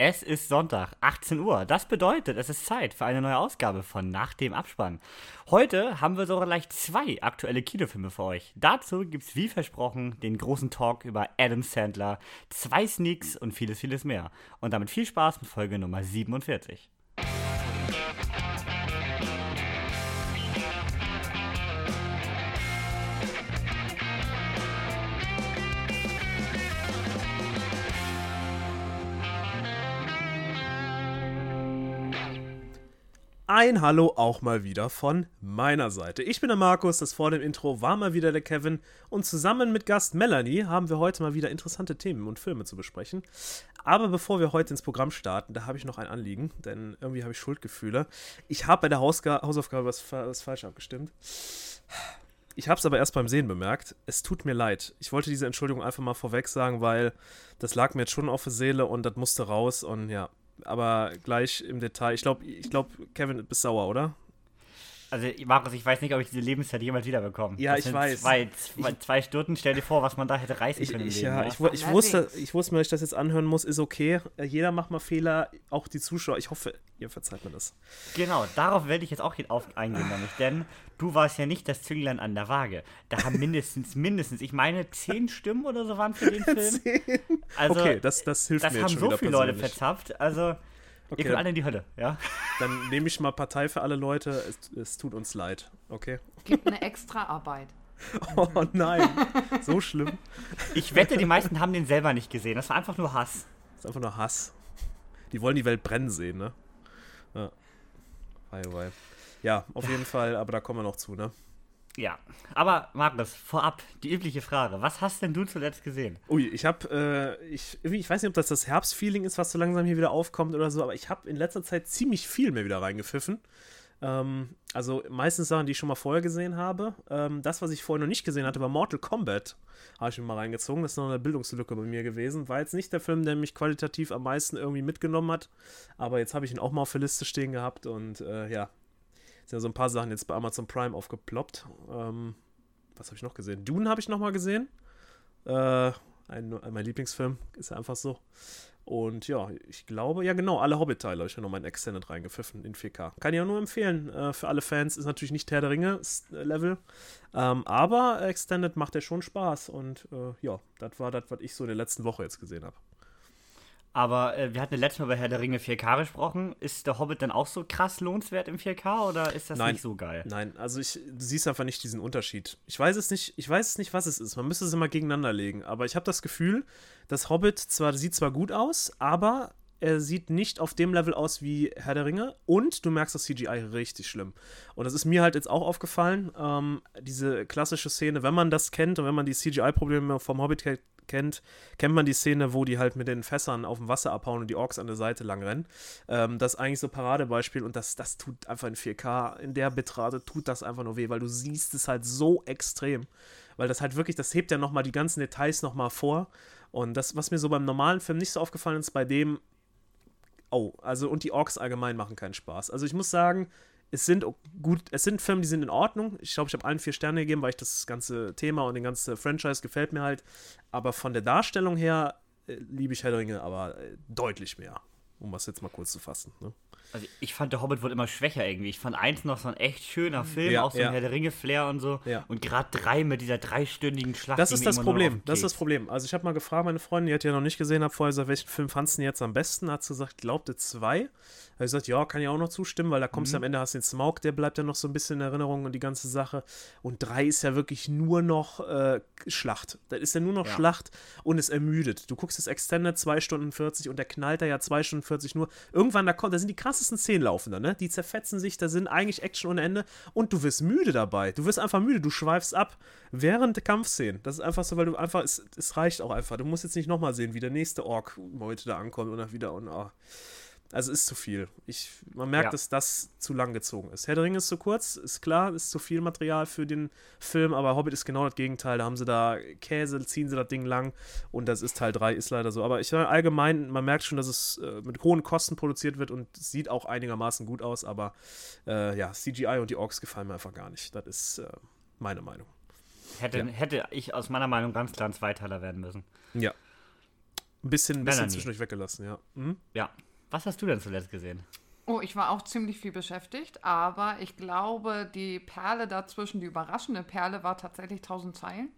Es ist Sonntag, 18 Uhr. Das bedeutet, es ist Zeit für eine neue Ausgabe von Nach dem Abspann. Heute haben wir sogar gleich zwei aktuelle Kinofilme für euch. Dazu gibt es wie versprochen den großen Talk über Adam Sandler, zwei Sneaks und vieles, vieles mehr. Und damit viel Spaß mit Folge Nummer 47. Ein Hallo auch mal wieder von meiner Seite. Ich bin der Markus, das vor dem Intro war mal wieder der Kevin und zusammen mit Gast Melanie haben wir heute mal wieder interessante Themen und Filme zu besprechen. Aber bevor wir heute ins Programm starten, da habe ich noch ein Anliegen, denn irgendwie habe ich Schuldgefühle. Ich habe bei der Hausga Hausaufgabe was, was falsch abgestimmt. Ich habe es aber erst beim Sehen bemerkt. Es tut mir leid. Ich wollte diese Entschuldigung einfach mal vorweg sagen, weil das lag mir jetzt schon auf der Seele und das musste raus und ja, aber gleich im Detail. Ich glaube, ich glaub, Kevin, bist sauer, oder? Also, Markus, ich weiß nicht, ob ich diese Lebenszeit jemals wiederbekomme. Ja, das ich weiß. Zwei, zwei, zwei, Stunden, stell dir vor, was man da hätte reißen können. Ich, ja, ich, ich, wusste, ich wusste, wenn ich das jetzt anhören muss, ist okay. Jeder macht mal Fehler, auch die Zuschauer. Ich hoffe, ihr verzeiht mir das. Genau, darauf werde ich jetzt auch auf eingehen, nämlich, denn du warst ja nicht das Zünglein an der Waage. Da haben mindestens, mindestens, ich meine, zehn Stimmen oder so waren für den Film. zehn? Also, okay, das, das hilft das mir schon Das haben so viele Leute verzapft, also... Okay. Ihr könnt alle in die Hölle, ja? Dann nehme ich mal Partei für alle Leute. Es, es tut uns leid, okay? Gibt eine extra Arbeit. Oh nein, so schlimm. Ich wette, die meisten haben den selber nicht gesehen. Das war einfach nur Hass. Das ist einfach nur Hass. Die wollen die Welt brennen sehen, ne? Ja. Ja, auf jeden Fall, aber da kommen wir noch zu, ne? Ja, aber Markus, vorab die übliche Frage. Was hast denn du zuletzt gesehen? Ui, ich habe, äh, ich, ich weiß nicht, ob das das Herbstfeeling ist, was so langsam hier wieder aufkommt oder so, aber ich habe in letzter Zeit ziemlich viel mehr wieder reingepfiffen. Ähm, also meistens Sachen, die ich schon mal vorher gesehen habe. Ähm, das, was ich vorher noch nicht gesehen hatte, war Mortal Kombat. Habe ich mir mal reingezogen. Das ist noch eine Bildungslücke bei mir gewesen. War jetzt nicht der Film, der mich qualitativ am meisten irgendwie mitgenommen hat. Aber jetzt habe ich ihn auch mal auf der Liste stehen gehabt und äh, ja, sind ja so ein paar Sachen jetzt bei Amazon Prime aufgeploppt. Ähm, was habe ich noch gesehen? Dune habe ich noch mal gesehen. Äh, ein, mein Lieblingsfilm, ist ja einfach so. Und ja, ich glaube, ja genau, alle Hobbit-Teile habe ich ja noch mal in Extended reingepfiffen in 4K. Kann ich auch nur empfehlen. Äh, für alle Fans ist natürlich nicht Herr der Ringe-Level. Ähm, aber Extended macht ja schon Spaß. Und äh, ja, das war das, was ich so in der letzten Woche jetzt gesehen habe. Aber äh, wir hatten letztes Mal bei Herr der Ringe 4K gesprochen. Ist der Hobbit dann auch so krass lohnenswert im 4K oder ist das nein, nicht so geil? Nein, also ich, du siehst einfach nicht diesen Unterschied. Ich weiß es nicht, ich weiß nicht, was es ist. Man müsste es immer gegeneinander legen. Aber ich habe das Gefühl, das Hobbit zwar, sieht zwar gut aus, aber er sieht nicht auf dem Level aus wie Herr der Ringe und du merkst das CGI richtig schlimm. Und das ist mir halt jetzt auch aufgefallen, ähm, diese klassische Szene, wenn man das kennt und wenn man die CGI-Probleme vom Hobbit kennt, kennt man die Szene, wo die halt mit den Fässern auf dem Wasser abhauen und die Orks an der Seite lang rennen. Ähm, das ist eigentlich so ein Paradebeispiel und das, das tut einfach in 4K, in der Bitrate tut das einfach nur weh, weil du siehst es halt so extrem. Weil das halt wirklich, das hebt ja nochmal die ganzen Details nochmal vor. Und das, was mir so beim normalen Film nicht so aufgefallen ist, bei dem Oh, also und die Orks allgemein machen keinen Spaß. Also ich muss sagen, es sind gut, es sind Filme, die sind in Ordnung. Ich glaube, ich habe allen vier Sterne gegeben, weil ich das ganze Thema und den ganzen Franchise gefällt mir halt. Aber von der Darstellung her äh, liebe ich Herr der Ringe, aber äh, deutlich mehr. Um was jetzt mal kurz zu fassen. Ne? Also ich fand, der Hobbit wird immer schwächer irgendwie. Ich fand eins noch so ein echt schöner Film, ja, auch so ein ja. Herr der Ringe-Flair und so. Ja. Und gerade drei mit dieser dreistündigen Schlacht. Das ist das Problem. Das ist das Problem. Also ich habe mal gefragt, meine Freundin, die hat ja noch nicht gesehen, habe vorher gesagt, welchen Film fandst du jetzt am besten? Hat sie gesagt, glaubte zwei. Da habe ich gesagt, ja, kann ich auch noch zustimmen, weil da kommst du mhm. am Ende, hast den Smaug, der bleibt ja noch so ein bisschen in Erinnerung und die ganze Sache. Und drei ist ja wirklich nur noch äh, Schlacht. Da ist ja nur noch ja. Schlacht und es ermüdet. Du guckst das Extended 2 Stunden 40 und der knallt da ja 2 Stunden 40 nur. Irgendwann, da, kommt, da sind die krassesten Szenen laufen da, ne? Die zerfetzen sich, da sind eigentlich Action ohne Ende und du wirst müde dabei. Du wirst einfach müde, du schweifst ab während der Kampfszenen. Das ist einfach so, weil du einfach, es, es reicht auch einfach. Du musst jetzt nicht nochmal sehen, wie der nächste Ork heute da ankommt und dann wieder und oh. Also ist zu viel. Ich, man merkt, ja. dass das zu lang gezogen ist. Herr der Ringe ist zu kurz, ist klar, ist zu viel Material für den Film, aber Hobbit ist genau das Gegenteil. Da haben sie da Käse, ziehen sie das Ding lang und das ist Teil 3, ist leider so. Aber ich allgemein, man merkt schon, dass es äh, mit hohen Kosten produziert wird und sieht auch einigermaßen gut aus, aber äh, ja, CGI und die Orks gefallen mir einfach gar nicht. Das ist äh, meine Meinung. Hätte, ja. hätte ich aus meiner Meinung ganz klar ein Zweiteiler werden müssen. Ja, Ein bisschen, ein bisschen zwischendurch weggelassen, ja. Mhm. Ja. Was hast du denn zuletzt gesehen? Oh, ich war auch ziemlich viel beschäftigt, aber ich glaube, die Perle dazwischen, die überraschende Perle, war tatsächlich 1000 Zeilen.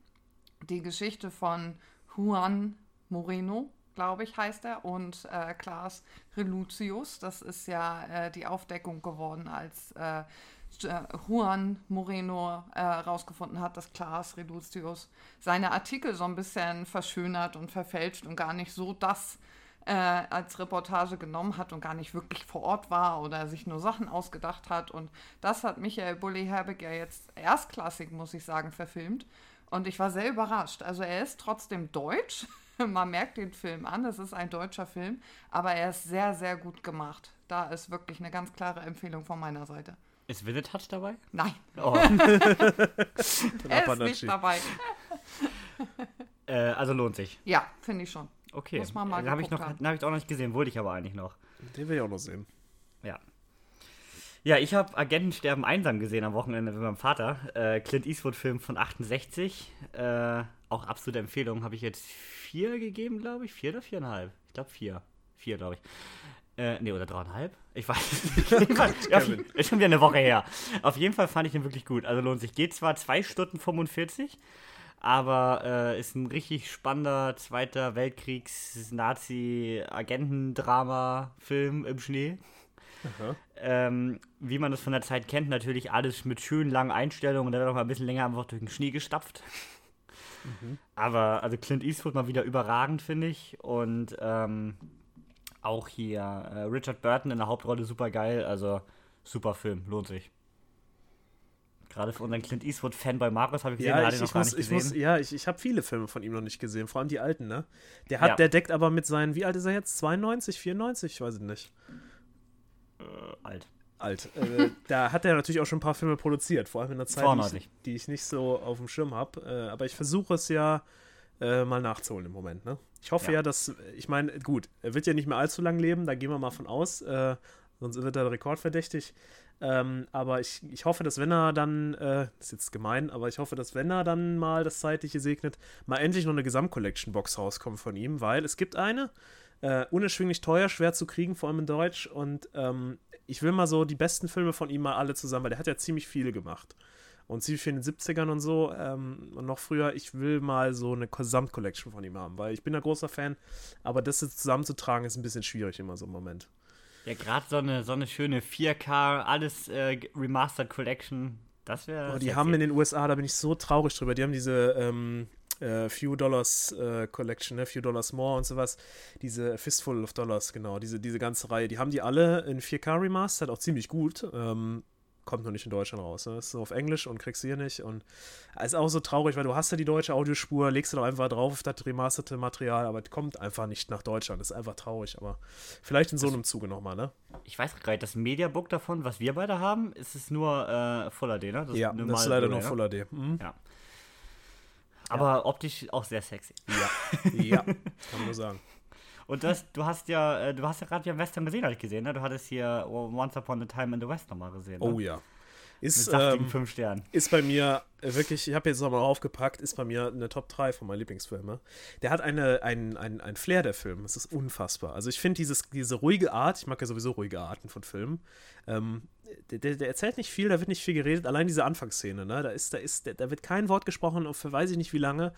Die Geschichte von Juan Moreno, glaube ich, heißt er, und äh, Klaas Relucius. Das ist ja äh, die Aufdeckung geworden, als äh, äh, Juan Moreno herausgefunden hat, dass Klaas Relucius seine Artikel so ein bisschen verschönert und verfälscht und gar nicht so das äh, als Reportage genommen hat und gar nicht wirklich vor Ort war oder sich nur Sachen ausgedacht hat. Und das hat Michael Bulli Herbig ja jetzt erstklassig, muss ich sagen, verfilmt. Und ich war sehr überrascht. Also er ist trotzdem deutsch. Man merkt den Film an, es ist ein deutscher Film, aber er ist sehr, sehr gut gemacht. Da ist wirklich eine ganz klare Empfehlung von meiner Seite. Ist Touch dabei? Nein, Oh. er ist nicht dabei. äh, also lohnt sich. Ja, finde ich schon. Okay. Muss man mal Den habe ich, noch- den hab ich auch noch nicht gesehen, wollte ich aber eigentlich noch. Den will ich auch noch sehen. Ja. Ja, ich habe Agenten sterben einsam gesehen am Wochenende mit meinem Vater. Äh, Clint Eastwood-Film von 68. Äh, auch absolute Empfehlung. Habe ich jetzt vier gegeben, glaube ich. Vier oder viereinhalb? Ich glaube vier. Vier, glaube ich. Äh, nee, oder dreieinhalb? Ich weiß es nicht. ja, auf- Kevin. ist schon wieder eine Woche her. Auf jeden Fall fand ich den wirklich gut. Also lohnt sich. Geht zwar zwei Stunden 45, aber äh, ist ein richtig spannender Zweiter Weltkriegs-Nazi-Agentendrama-Film im Schnee. Ähm, wie man das von der Zeit kennt, natürlich alles mit schönen langen Einstellungen und dann noch mal ein bisschen länger einfach durch den Schnee gestapft. Aber also Clint Eastwood mal wieder überragend, finde ich. Und ähm, auch hier äh, Richard Burton in der Hauptrolle super geil. Also super Film, lohnt sich. Gerade für unseren Clint Eastwood-Fanboy Marius habe ich gesehen, Ja, ich, ihn noch ich gar muss, nicht ich muss, gesehen. ja, ich, ich habe viele Filme von ihm noch nicht gesehen, vor allem die alten, ne? Der hat, Ja. der deckt aber mit seinen, wie alt ist er jetzt? 92, 94? Ich weiß es nicht. Äh, alt. Alt. Äh, da hat er natürlich auch schon ein paar Filme produziert, vor allem in der Zeit, die 92. ich, die ich nicht so auf dem Schirm habe. Äh, aber ich versuche es ja äh, mal nachzuholen im Moment, ne? Ich hoffe Ja. ja, dass, ich meine, gut, er wird ja nicht mehr allzu lang leben, da gehen wir mal von aus, äh, sonst wird er rekordverdächtig. Ähm, aber ich, ich hoffe, dass wenn er dann, äh, ist jetzt gemein, aber ich hoffe, dass wenn er dann mal das Zeitliche segnet, mal endlich noch eine Gesamtcollection-Box rauskommt von ihm, weil es gibt eine, äh, unerschwinglich teuer, schwer zu kriegen, vor allem in Deutsch. Und ähm, ich will mal so die besten Filme von ihm mal alle zusammen, weil der hat ja ziemlich viele gemacht. Und ziemlich viel in den 70ern und so. Ähm, und noch früher, ich will mal so eine Gesamtcollection von ihm haben, weil ich bin ein großer Fan, aber das jetzt zusammenzutragen ist ein bisschen schwierig immer so im Moment. Ja, gerade so eine, so eine schöne 4K, alles äh, Remastered Collection. Das wäre. Oh, die haben in den USA, da bin ich so traurig drüber, die haben diese ähm, äh, Few Dollars äh, Collection, ne? Few Dollars More und sowas, diese Fistful of Dollars, genau, diese, diese ganze Reihe, die haben die alle in 4K remastered, auch ziemlich gut. Ähm, kommt noch nicht in Deutschland raus. Ne? Ist so auf Englisch und kriegst hier nicht. Und ist auch so traurig, weil du hast ja die deutsche Audiospur, legst du doch einfach drauf auf das remasterte Material, aber es kommt einfach nicht nach Deutschland. Ist einfach traurig, aber vielleicht in so einem Zuge nochmal, ne? Ich weiß gerade, das Mediabook davon, was wir beide haben, ist es nur äh, Full HD, ne? ja, eine das ist leider nur ne? Full HD. Mhm. Ja. Aber optisch auch sehr sexy. Ja, ja, kann man nur sagen. Und das, du hast ja, äh, du hast ja gerade ja Western gesehen, habe ich gesehen, ne? Du hattest hier Once Upon a Time in the West nochmal gesehen. Ne? Oh ja. Mit Ist, saftigen ähm, fünf Sternen. ist bei mir wirklich, ich habe jetzt nochmal aufgepackt, ist bei mir eine Top 3 von meinen Lieblingsfilmen. Der hat eine, ein, ein, ein Flair, der Film. Es ist unfassbar. Also ich finde dieses, diese ruhige Art, ich mag ja sowieso ruhige Arten von Filmen, ähm, der, der, erzählt nicht viel, da wird nicht viel geredet, allein diese Anfangsszene, ne? Da ist, da ist, da, da wird kein Wort gesprochen für weiß ich nicht wie lange.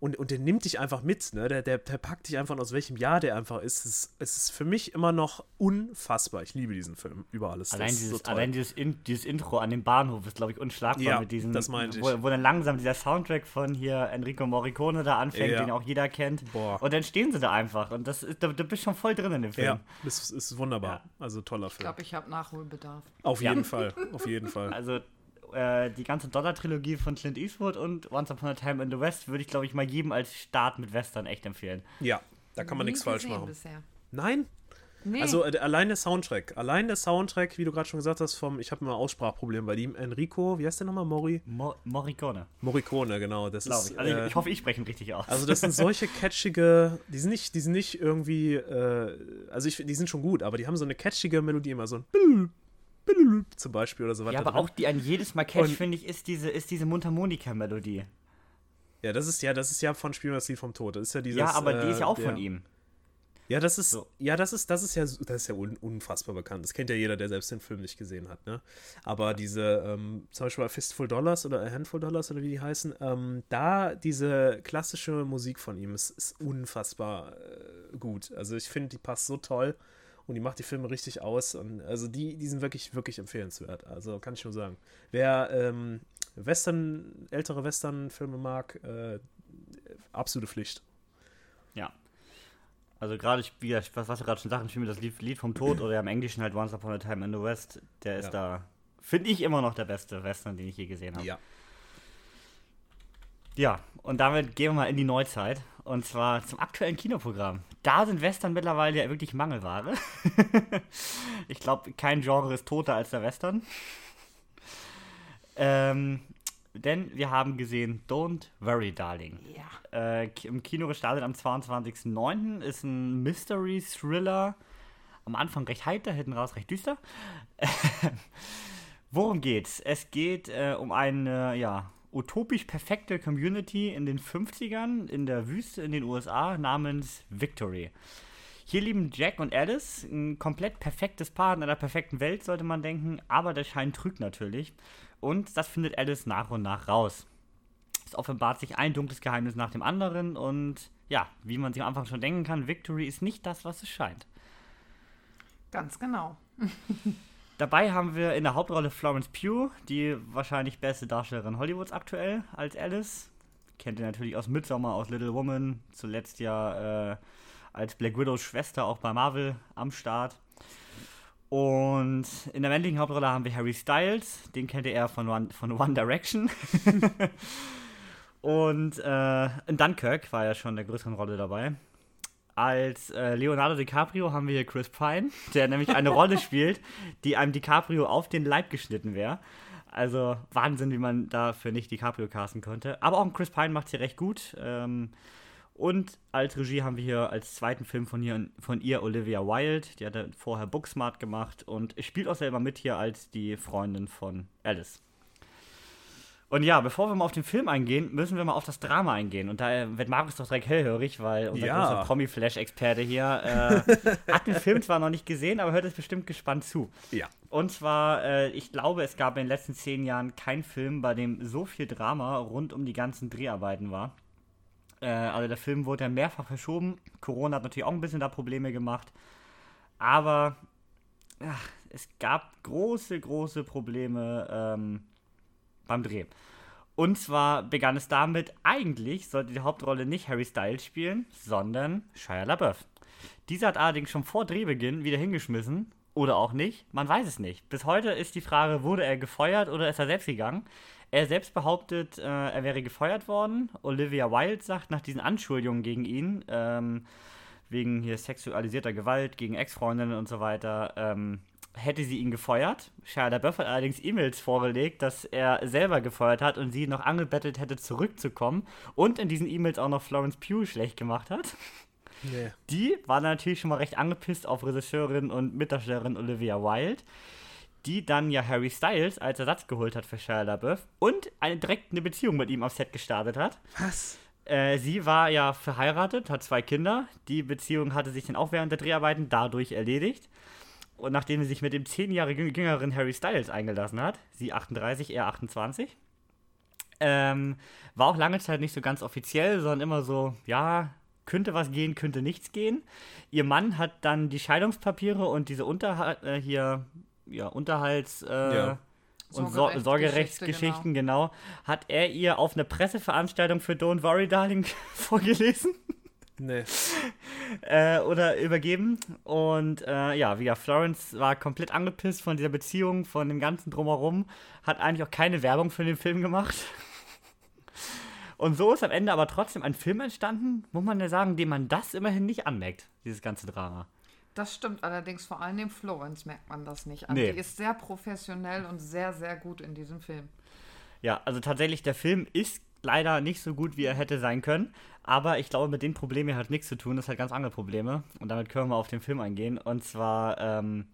Und, und der nimmt dich einfach mit, ne? Der, der, der packt dich einfach aus welchem Jahr der einfach ist. Es, ist. es ist für mich immer noch unfassbar. Ich liebe diesen Film über alles. Allein, dieses, so allein dieses, in, dieses Intro an dem Bahnhof ist, glaube ich, unschlagbar Ja, mit diesem, das meinte ich. Wo, wo dann langsam dieser Soundtrack von hier Enrico Morricone da anfängt, Ja. den auch jeder kennt. Boah. Und dann stehen sie da einfach. Und das ist, da, du bist schon voll drin in dem Film. Ja, das ist wunderbar. Ja. Also toller Ich Film. glaube, ich habe Nachholbedarf. Auf Ja. jeden Fall, auf jeden Fall. Also äh, die ganze Dollar-Trilogie von Clint Eastwood und Once Upon a Time in the West würde ich, glaube ich, mal jedem als Start mit Western echt empfehlen. Ja, da kann man nichts falsch machen. Bisher. Nein, Nee, also äh, allein der Soundtrack, allein der Soundtrack, wie du gerade schon gesagt hast, vom, ich habe immer Aussprachproblem bei ihm, Enrico, wie heißt der nochmal, Mori? Mo Morricone, Morricone, genau. Das glaube ist, ich. Also äh, ich hoffe, ich spreche ihn richtig aus. Also das sind solche catchige, die sind nicht, die sind nicht irgendwie, äh, also ich, die sind schon gut, aber die haben so eine catchige Melodie immer so ein zum Beispiel oder so ja, weiter. aber auch die an jedes Mal Catch, finde ich, ist diese, ist diese Mundharmonika-Melodie. Ja, das ist ja, das ist ja von Spiel mir das Lied vom Tod. Das ist ja dieses. Ja, aber die ist ja äh, auch der, von ihm. Ja, das ist, So. ja, das ist, das ist ja, das ist ja un, unfassbar bekannt. Das kennt ja jeder, der selbst den Film nicht gesehen hat, ne? Aber diese, ähm, zum Beispiel bei Fistful Dollars oder A Handful Dollars oder wie die heißen, ähm, da diese klassische Musik von ihm ist, ist unfassbar äh, gut. Also ich finde, die passt so toll und die macht die Filme richtig aus. Und also die, die sind wirklich, wirklich empfehlenswert. Also kann ich nur sagen. Wer ähm, Western, ältere Western-Filme mag, äh, absolute Pflicht. Ja. Also gerade, ich- wie gesagt, was, was du gerade schon sagst, ich finde das Lied, Lied vom Tod oder ja im Englischen halt Once Upon a Time in the West, der ist Ja. da, finde ich immer noch der beste Western, den ich je gesehen habe. Ja. Ja, und damit gehen wir mal in die Neuzeit. Und zwar zum aktuellen Kinoprogramm. Da sind Western mittlerweile ja wirklich Mangelware. ich glaube, kein Genre ist toter als der Western. ähm, denn wir haben gesehen Don't Worry, Darling. Ja. Äh, Im Kino gestartet am 22.09. Ist ein Mystery-Thriller. Am Anfang recht heiter, hinten raus recht düster. Worum geht's? Es geht äh, um eine, ja, utopisch perfekte Community in den 50ern in der Wüste in den USA namens Victory. Hier lieben Jack und Alice, ein komplett perfektes Paar in einer perfekten Welt, sollte man denken, aber der Schein trügt natürlich. Und das findet Alice nach und nach raus. Es offenbart sich ein dunkles Geheimnis nach dem anderen und ja, wie man sich am Anfang schon denken kann, Victory ist nicht das, was es scheint. Ganz genau. Dabei haben wir in der Hauptrolle Florence Pugh, die wahrscheinlich beste Darstellerin Hollywoods aktuell als Alice. Kennt ihr natürlich aus Midsommar, aus Little Woman, zuletzt ja äh, als Black Widows Schwester auch bei Marvel am Start. Und in der männlichen Hauptrolle haben wir Harry Styles, den kennt ihr eher von One, von One Direction. Und äh, in Dunkirk war ja schon in der größeren Rolle dabei. Als äh, Leonardo DiCaprio haben wir hier Chris Pine, der nämlich eine Rolle spielt, die einem DiCaprio auf den Leib geschnitten wäre. Also Wahnsinn, wie man dafür nicht DiCaprio casten konnte. Aber auch Chris Pine macht hier recht gut. Ähm, und als Regie haben wir hier als zweiten Film von ihr, von ihr Olivia Wilde. Die hatte vorher Booksmart gemacht und spielt auch selber mit hier als die Freundin von Alice. Und ja, bevor wir mal auf den Film eingehen, müssen wir mal auf das Drama eingehen. Und da wird Markus doch direkt hellhörig, weil unser Ja. großer Promi-Flash-Experte hier äh, hat den Film zwar noch nicht gesehen, aber hört es bestimmt gespannt zu. Ja. Und zwar, äh, ich glaube, es gab in den letzten zehn Jahren keinen Film, bei dem so viel Drama rund um die ganzen Dreharbeiten war. Äh, also der Film wurde ja mehrfach verschoben. Corona hat natürlich auch ein bisschen da Probleme gemacht. Aber ach, es gab große, große Probleme ähm, beim Dreh. Und zwar begann es damit, eigentlich sollte die Hauptrolle nicht Harry Styles spielen, sondern Shia LaBeouf. Dieser hat allerdings schon vor Drehbeginn wieder hingeschmissen. Oder auch nicht. Man weiß es nicht. Bis heute ist die Frage, wurde er gefeuert oder ist er selbst gegangen? Er selbst behauptet, äh, er wäre gefeuert worden. Olivia Wilde sagt nach diesen Anschuldigungen gegen ihn, ähm, wegen hier sexualisierter Gewalt gegen Ex-Freundinnen und so weiter, ähm, hätte sie ihn gefeuert. Shia LaBeouf hat allerdings E-Mails vorgelegt, dass er selber gefeuert hat und sie noch angebettelt hätte, zurückzukommen. Und in diesen E-Mails auch noch Florence Pugh schlecht gemacht hat. Nee. Die war natürlich schon mal recht angepisst auf Regisseurin und Mitdarstellerin Olivia Wilde, die dann ja Harry Styles als Ersatz geholt hat für Shia LaBeouf und eine, direkt eine Beziehung mit ihm aufs Set gestartet hat. Was? Äh, sie war ja verheiratet, hat zwei Kinder. Die Beziehung hatte sich dann auch während der Dreharbeiten dadurch erledigt. Und nachdem sie sich mit dem zehn Jahre jüng- jüngeren Harry Styles eingelassen hat, sie 38, er 28, ähm, war auch lange Zeit nicht so ganz offiziell, sondern immer so, ja, könnte was gehen, könnte nichts gehen. Ihr Mann hat dann die Scheidungspapiere und diese Unterhalt, äh, hier, ja, Unterhalts, äh, Ja. und Sor Sorgerechtsgeschichte, Sorgerechtsgeschichten, genau. hat er ihr auf einer Presseveranstaltung für Don't Worry Darling vorgelesen Nee. äh, oder übergeben. Und äh, ja, wie gesagt, Florence war komplett angepisst von dieser Beziehung, von dem ganzen Drumherum, hat eigentlich auch keine Werbung für den Film gemacht. Und so ist am Ende aber trotzdem ein Film entstanden, muss man ja sagen, dem man das immerhin nicht anmerkt, dieses ganze Drama. Das stimmt allerdings, vor allem dem Florence merkt man das nicht an. Nee. Die ist sehr professionell und sehr, sehr gut in diesem Film. Ja, also tatsächlich, der Film ist leider nicht so gut, wie er hätte sein können. Aber ich glaube, mit den Problemen hat nichts zu tun. Das hat ganz andere Probleme. Und damit können wir auf den Film eingehen. Und zwar, ähm,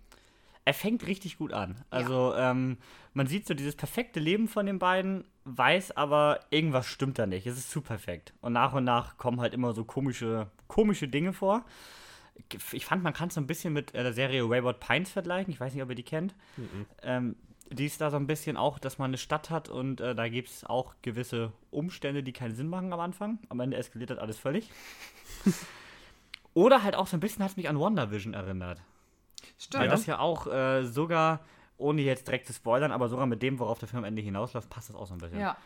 er fängt richtig gut an. Also, ähm, man sieht so dieses perfekte Leben von den beiden, weiß aber, irgendwas stimmt da nicht. Es ist zu perfekt. Und nach und nach kommen halt immer so komische, komische Dinge vor. Ich fand, man kann es so ein bisschen mit äh, der Serie Wayward Pines vergleichen. Ich weiß nicht, ob ihr die kennt. Ähm, die ist da so ein bisschen auch, dass man eine Stadt hat und äh, da gibt es auch gewisse Umstände, die keinen Sinn machen am Anfang. Am Ende eskaliert das alles völlig. Oder halt auch so ein bisschen hat es mich an WandaVision erinnert. Stimmt. Weil das ja auch äh, sogar, ohne jetzt direkt zu spoilern, aber sogar mit dem, worauf der Film am Ende hinausläuft, passt das auch so ein bisschen. Ja.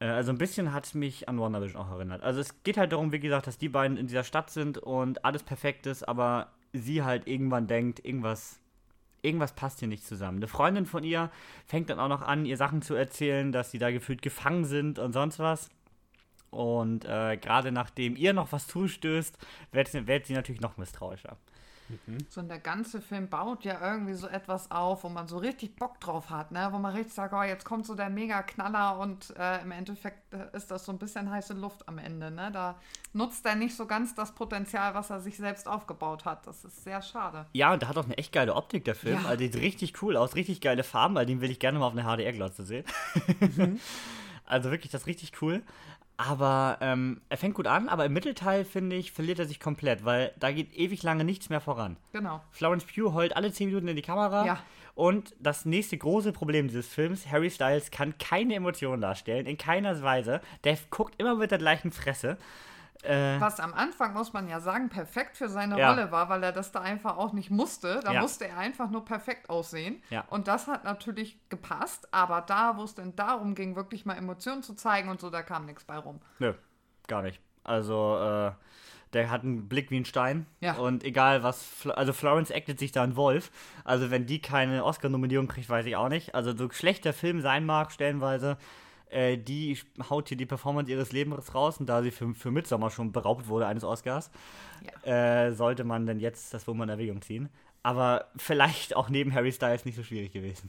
Äh, also ein bisschen hat es mich an WandaVision auch erinnert. Also es geht halt darum, wie gesagt, dass die beiden in dieser Stadt sind und alles perfekt ist, aber sie halt irgendwann denkt, irgendwas, irgendwas passt hier nicht zusammen. Eine Freundin von ihr fängt dann auch noch an, ihr Sachen zu erzählen, dass sie da gefühlt gefangen sind und sonst was. Und äh, gerade nachdem ihr noch was zustößt, wird, wird sie natürlich noch misstrauischer. So und der ganze Film baut ja irgendwie so etwas auf, wo man so richtig Bock drauf hat, ne? Wo man richtig sagt, oh, jetzt kommt so der Mega-Knaller und äh, im Endeffekt äh, ist das so ein bisschen heiße Luft am Ende, ne? Da nutzt er nicht so ganz das Potenzial, was er sich selbst aufgebaut hat. Das ist sehr schade. Ja, und der hat auch eine echt geile Optik, der Film. Ja. Also sieht richtig cool aus, richtig geile Farben, weil den will ich gerne mal auf einer HDR-Glotze sehen. also wirklich, das ist richtig cool. Aber ähm, er fängt gut an, aber im Mittelteil, finde ich, verliert er sich komplett, weil da geht ewig lange nichts mehr voran. Genau. Florence Pugh heult alle 10 Minuten in die Kamera. Ja. Und das nächste große Problem dieses Films, Harry Styles kann keine Emotionen darstellen, in keiner Weise. Der guckt immer mit der gleichen Fresse. Äh, Was am Anfang, muss man ja sagen, perfekt für seine Ja. Rolle war, weil er das da einfach auch nicht musste. Da Ja. musste er einfach nur perfekt aussehen. Ja. Und das hat natürlich gepasst, aber da, wo es denn darum ging, wirklich mal Emotionen zu zeigen und so, da kam nichts bei rum. Nö, gar nicht. Also, äh, der hat einen Blick wie ein Stein. Ja. Und egal was, also Florence actet sich da ein Wolf. Also, wenn die keine Oscar-Nominierung kriegt, weiß ich auch nicht. Also, so schlecht der Film sein mag, stellenweise, äh, die haut hier die Performance ihres Lebens raus. Und da sie für, für Midsommar schon beraubt wurde eines Oscars, äh, sollte man denn jetzt das wohl mal in Erwägung ziehen. Aber vielleicht auch neben Harry Styles nicht so schwierig gewesen.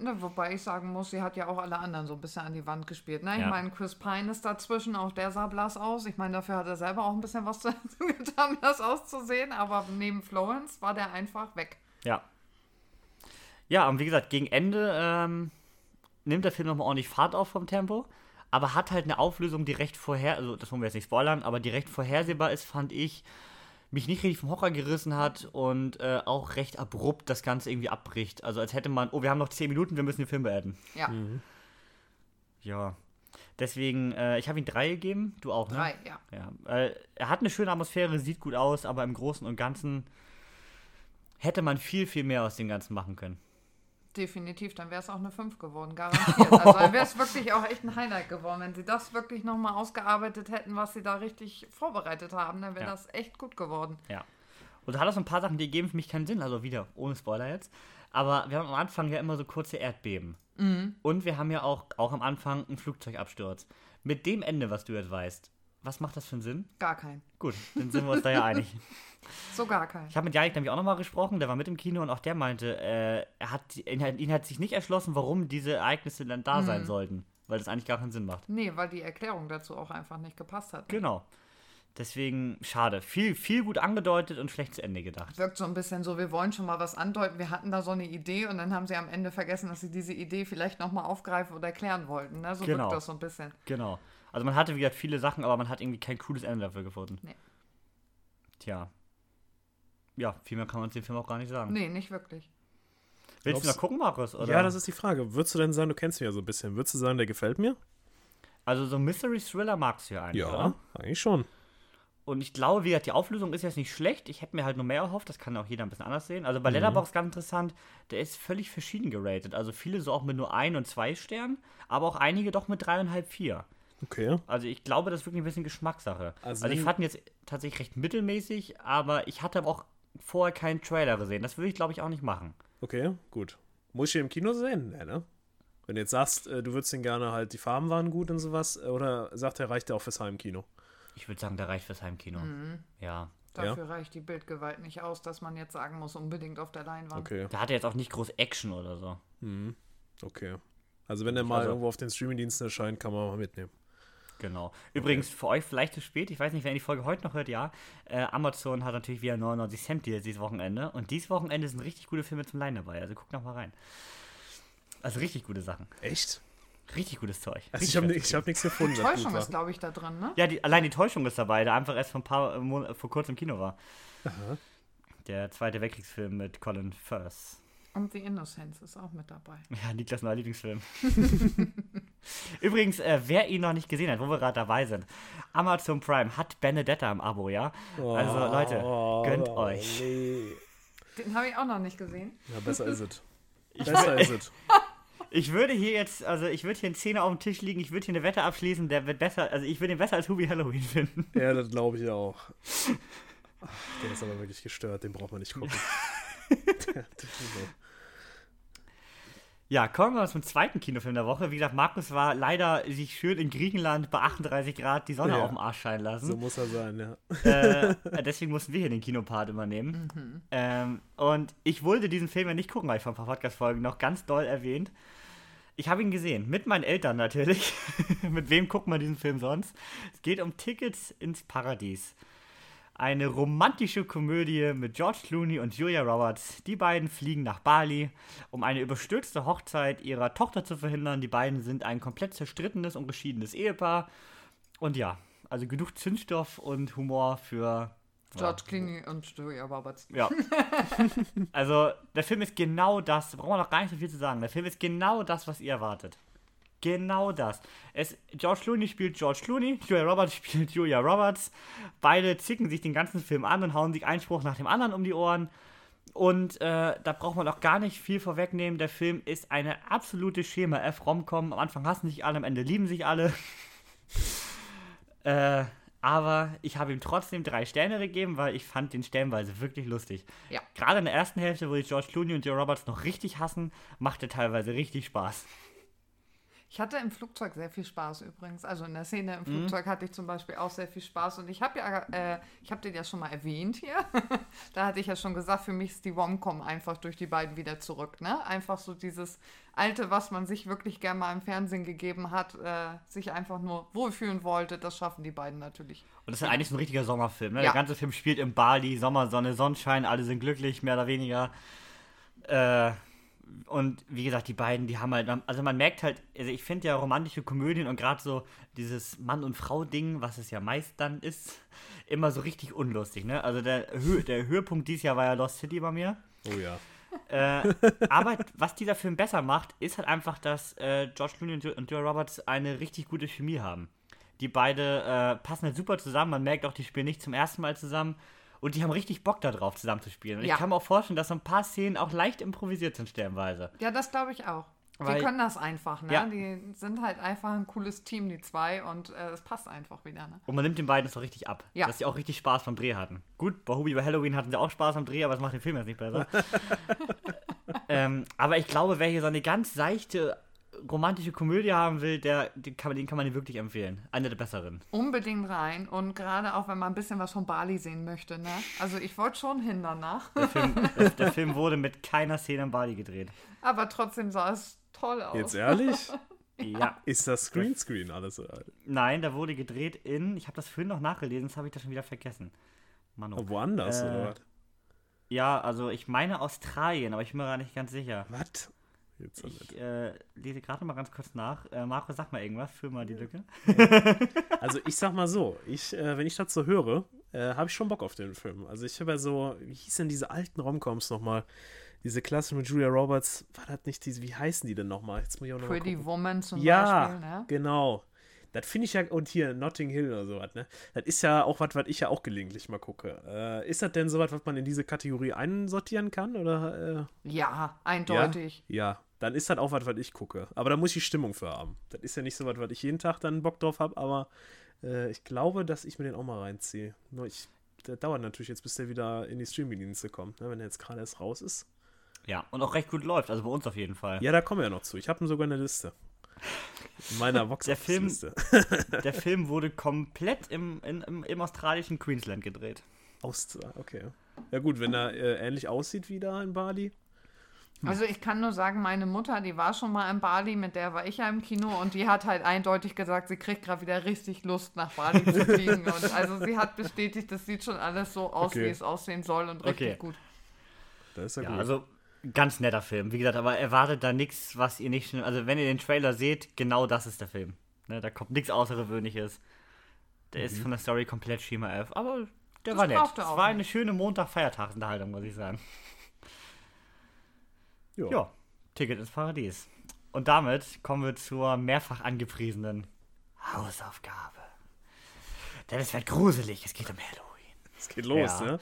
Ne, wobei ich sagen muss, sie hat ja auch alle anderen so ein bisschen an die Wand gespielt. Ne? Ich Ja. meine, Chris Pine ist dazwischen, auch der sah blass aus. Ich meine, dafür hat er selber auch ein bisschen was dazu getan, das auszusehen. Aber neben Florence war der einfach weg. Ja. Ja, und wie gesagt, gegen Ende ähm, nimmt der Film nochmal ordentlich Fahrt auf vom Tempo, aber hat halt eine Auflösung, die recht vorher, also das wollen wir jetzt nicht spoilern, aber die recht vorhersehbar ist, fand ich, mich nicht richtig vom Hocker gerissen hat und äh, auch recht abrupt das Ganze irgendwie abbricht. Also als hätte man, oh, wir haben noch 10 Minuten, wir müssen den Film beenden. Ja, Ja. Deswegen, äh, ich habe ihm drei gegeben, du auch, ne? drei, ja. Ja, äh, er hat eine schöne Atmosphäre, sieht gut aus, aber im Großen und Ganzen hätte man viel, viel mehr aus dem Ganzen machen können. Definitiv, dann wäre es auch eine 5 geworden, garantiert. Also dann wäre es wirklich auch echt ein Highlight geworden. Wenn sie das wirklich nochmal ausgearbeitet hätten, was sie da richtig vorbereitet haben, dann wäre Ja. das echt gut geworden. Ja. Und da hat er so ein paar Sachen, die geben für mich keinen Sinn. Also wieder, ohne Spoiler jetzt. Aber wir haben am Anfang ja immer so kurze Erdbeben. Und wir haben ja auch, auch am Anfang einen Flugzeugabsturz. Mit dem Ende, was du jetzt weißt, was macht das für einen Sinn? Gar kein. Gut, dann sind wir uns da ja einig. So gar kein. Ich habe mit Janik nämlich auch nochmal gesprochen, der war mit im Kino und auch der meinte, äh, er hat, ihn, hat, ihn hat sich nicht erschlossen, warum diese Ereignisse dann da sein sollten. Weil das eigentlich gar keinen Sinn macht. Nee, weil die Erklärung dazu auch einfach nicht gepasst hat. Genau. Deswegen, schade. Viel, viel gut angedeutet und schlecht zu Ende gedacht. Wirkt so ein bisschen so, wir wollen schon mal was andeuten, wir hatten da so eine Idee und dann haben sie am Ende vergessen, dass sie diese Idee vielleicht nochmal aufgreifen oder erklären wollten. Ne? So Genau. wirkt das so ein bisschen. Genau. Also man hatte, wie gesagt, viele Sachen, aber man hat irgendwie kein cooles Ende dafür gefunden. Nee. Tja. Ja, viel mehr kann man zu dem Film auch gar nicht sagen. Nee, nicht wirklich. Willst du Glaubst- noch gucken, Markus? Oder? Ja, das ist die Frage. Würdest du denn sagen, du kennst ihn ja so ein bisschen, würdest du sagen, der gefällt mir? also so Mystery Thriller magst du ja eigentlich, oder? eigentlich schon. Und ich glaube, wie gesagt, die Auflösung ist jetzt nicht schlecht. Ich hätte mir halt nur mehr erhofft. Das kann auch jeder ein bisschen anders sehen. Also bei Mhm. Letterboxd ganz interessant. Der ist völlig verschieden geratet. Also viele so auch mit nur ein und zwei Sternen, aber auch einige doch mit dreieinhalb, vier. Okay. Also ich glaube, das ist wirklich ein bisschen Geschmackssache. Also Also, ich fand ihn jetzt tatsächlich recht mittelmäßig, aber ich hatte aber auch vorher keinen Trailer gesehen. Das würde ich, glaube ich, auch nicht machen. Okay, gut. Muss ich ihn im Kino sehen? Nee, ne? Wenn du jetzt sagst, äh, du würdest ihn gerne halt, die Farben waren gut und sowas, äh, oder sagt er, reicht der auch fürs Heimkino? Ich würde sagen, der reicht fürs Heimkino. Mhm. Ja. Dafür reicht die Bildgewalt nicht aus, dass man jetzt sagen muss, unbedingt auf der Leinwand. Okay, Da hat er jetzt auch nicht groß Action oder so. okay. Also wenn er mal Also- irgendwo auf den Streamingdiensten erscheint, kann man mal mitnehmen. Genau. Übrigens, für euch vielleicht zu spät, ich weiß nicht, wer die Folge heute noch hört, ja. Äh, Amazon hat natürlich wieder 99 Cent dieses Wochenende. Und dieses Wochenende sind richtig gute Filme zum Leihen dabei. Also guckt noch mal rein. Also richtig gute Sachen. Echt? Richtig gutes Zeug. Also ich habe hab nichts gefunden. das Täuschung ist, glaube ich, da drin, ne? Ja, die, allein die Täuschung ist dabei, der einfach erst vor, ein paar, Mon vor kurzem im Kino war. Aha. Der zweite Weltkriegsfilm mit Colin Firth. Und The Innocence ist auch mit dabei. Ja, Niklas neuer Lieblingsfilm. Übrigens, äh, wer ihn noch nicht gesehen hat, wo wir gerade dabei sind, Amazon Prime hat Benedetta im Abo, ja? Also, Leute, gönnt Oh, euch. Nee. Den habe ich auch noch nicht gesehen. Ja, besser ist es. Besser ist es. Ich würde hier jetzt, also ich würde hier einen Zehner auf dem Tisch liegen, ich würde hier eine Wette abschließen, der wird besser, also ich würde ihn besser als Hubi Halloween finden. Ja, das glaube ich auch. Ach, der ist aber wirklich gestört, den braucht man nicht gucken. Ja, kommen wir zum zweiten Kinofilm der Woche. Wie gesagt, Markus war leider sich schön in Griechenland bei 38 Grad die Sonne Ja. auf dem Arsch scheinen lassen. so muss er sein, ja. äh, deswegen mussten wir hier den Kinopart übernehmen. Ähm, und ich wollte diesen Film ja nicht gucken, weil ich vor ein paar Podcast-Folgen noch ganz doll erwähnt. Ich habe ihn gesehen, mit meinen Eltern natürlich. mit wem guckt man diesen Film sonst? Es geht um Tickets ins Paradies. Eine romantische Komödie mit George Clooney und Julia Roberts. Die beiden fliegen nach Bali, um eine überstürzte Hochzeit ihrer Tochter zu verhindern. Die beiden sind ein komplett zerstrittenes und geschiedenes Ehepaar. Und ja, also genug Zündstoff und Humor für. George Clooney und Julia Roberts. Ja. also, der Film ist genau das. Da brauchen wir noch gar nicht so viel zu sagen. Der Film ist genau das, was ihr erwartet. Genau das. Es, George Clooney spielt George Clooney, Julia Roberts spielt Julia Roberts. Beide zicken sich den ganzen Film an und hauen sich einen Spruch nach dem anderen um die Ohren. Und äh, da braucht man auch gar nicht viel vorwegnehmen. Der Film ist eine absolute Schema F Romcom. Am Anfang hassen sich alle, am Ende lieben sich alle. äh, aber ich habe ihm trotzdem drei Sterne gegeben, weil ich fand den stellenweise wirklich lustig. Ja. Gerade in der ersten Hälfte, wo die George Clooney und Joe Roberts noch richtig hassen, macht er teilweise richtig Spaß. Ich hatte im Flugzeug sehr viel Spaß übrigens. Also in der Szene im Flugzeug hatte ich zum Beispiel auch sehr viel Spaß. Und ich habe ja, äh, ich habe den ja schon mal erwähnt hier. da hatte ich ja schon gesagt, für mich ist die Rom-Com einfach durch die beiden wieder zurück. Ne? Einfach so dieses alte, was man sich wirklich gerne mal im Fernsehen gegeben hat, äh, sich einfach nur wohlfühlen wollte. Das schaffen die beiden natürlich. Und das ist ja eigentlich so ein richtiger Sommerfilm. Ne? Ja. Der ganze Film spielt im Bali, Sommersonne, Sonnenschein, alle sind glücklich, mehr oder weniger. Äh, und wie gesagt, die beiden, die haben halt, also man merkt halt, also ich finde ja romantische Komödien und gerade so dieses Mann- und Frau-Ding, was es ja meist dann ist, immer so richtig unlustig, ne? Also der, Hö der Höhepunkt dieses Jahr war ja Lost City bei mir. Oh ja. Äh, aber was dieser Film besser macht, ist halt einfach, dass äh, George Clooney und Jo- und Joe Roberts eine richtig gute Chemie haben. Die beide äh, passen halt super zusammen. Man merkt auch, die spielen nicht zum ersten Mal zusammen. Und die haben richtig Bock darauf, zusammen zu spielen. Und Ja. ich kann mir auch vorstellen, dass so ein paar Szenen auch leicht improvisiert sind, stellenweise. Ja, das glaube ich auch. Weil- die können das einfach, ne? Ja. Die sind halt einfach ein cooles Team, die zwei, und äh, es passt einfach wieder, ne? Und man nimmt den beiden das auch richtig ab. Ja. Dass sie auch richtig Spaß beim Dreh hatten. Gut, bei Hobie bei Halloween hatten sie auch Spaß am Dreh, aber das macht den Film jetzt nicht besser. ähm, aber ich glaube, wer hier so eine ganz seichte romantische Komödie haben will, der, den, kann man, den kann man dir wirklich empfehlen. Eine der besseren. Unbedingt rein und gerade auch, wenn man ein bisschen was von Bali sehen möchte, ne? Also ich wollte schon hin danach, Der Film, der, Film wurde mit keiner Szene in Bali gedreht. aber trotzdem sah es toll aus. Jetzt ehrlich? Ja. Ist das Greenscreen alles? Nein, da wurde gedreht in, ich habe das vorhin noch nachgelesen, das habe ich das schon wieder vergessen. Mano. Oh, woanders, Äh, oder was? Ja, also ich meine Australien, aber ich bin mir gar nicht ganz sicher. Was? Jetzt Ich äh, lese gerade mal ganz kurz nach. Äh, Marco, sag mal irgendwas, füll mal die Lücke. Also ich sag mal so, ich, äh, wenn ich das so höre, äh, habe ich schon Bock auf den Film. Also ich habe ja so, wie hieß denn diese alten Romcoms nochmal? Diese Klasse mit Julia Roberts, war das nicht diese, wie heißen die denn nochmal? Jetzt muss ich auch noch mal Pretty gucken. Woman zum Ja, Beispiel, ne? genau. Das finde ich ja, und hier Notting Hill oder sowas, ne? Das ist ja auch was, was ich ja auch gelegentlich mal gucke. Äh, ist das denn sowas, was man in diese Kategorie einsortieren kann? Oder, äh, Ja, eindeutig. ja, dann ist das auch was, was ich gucke. Aber da muss ich die Stimmung für haben. Das ist ja nicht so was, was ich jeden Tag dann Bock drauf habe, aber äh, ich glaube, dass ich mir den auch mal reinziehe. Nur ich, der dauert natürlich jetzt, bis der wieder in die Streaming-Dienste kommt, ne? wenn er jetzt gerade erst raus ist. Ja, und auch recht gut läuft, also bei uns auf jeden Fall. Ja, da kommen wir ja noch zu. Ich habe ihn sogar in der Liste. In meiner box Der Film- liste Der Film wurde komplett im, in, im, im australischen Queensland gedreht. Aus, okay. Ja gut, wenn er äh, ähnlich aussieht wie da in Bali. Also ich kann nur sagen, meine Mutter, die war schon mal in Bali, mit der war ich ja im Kino und die hat halt eindeutig gesagt, sie kriegt gerade wieder richtig Lust nach Bali zu fliegen. Und also sie hat bestätigt, das sieht schon alles so aus, Okay. wie es aussehen soll und richtig Okay. gut. Da ist er Ja, gut. also Ganz netter Film, wie gesagt, aber erwartet da nichts, was ihr nicht schon. Also, wenn ihr den Trailer seht, genau das ist der Film. Ne, da kommt nichts Außergewöhnliches. Der mhm. ist von der Story komplett Schema 11, aber der das war nett. Es war eine schöne Montag-Feiertagsunterhaltung, muss ich sagen. Ja. ja, Ticket ins Paradies. Und damit kommen wir zur mehrfach angepriesenen Hausaufgabe. Denn es wird gruselig, es geht um Halloween. Es geht los, ja. ne?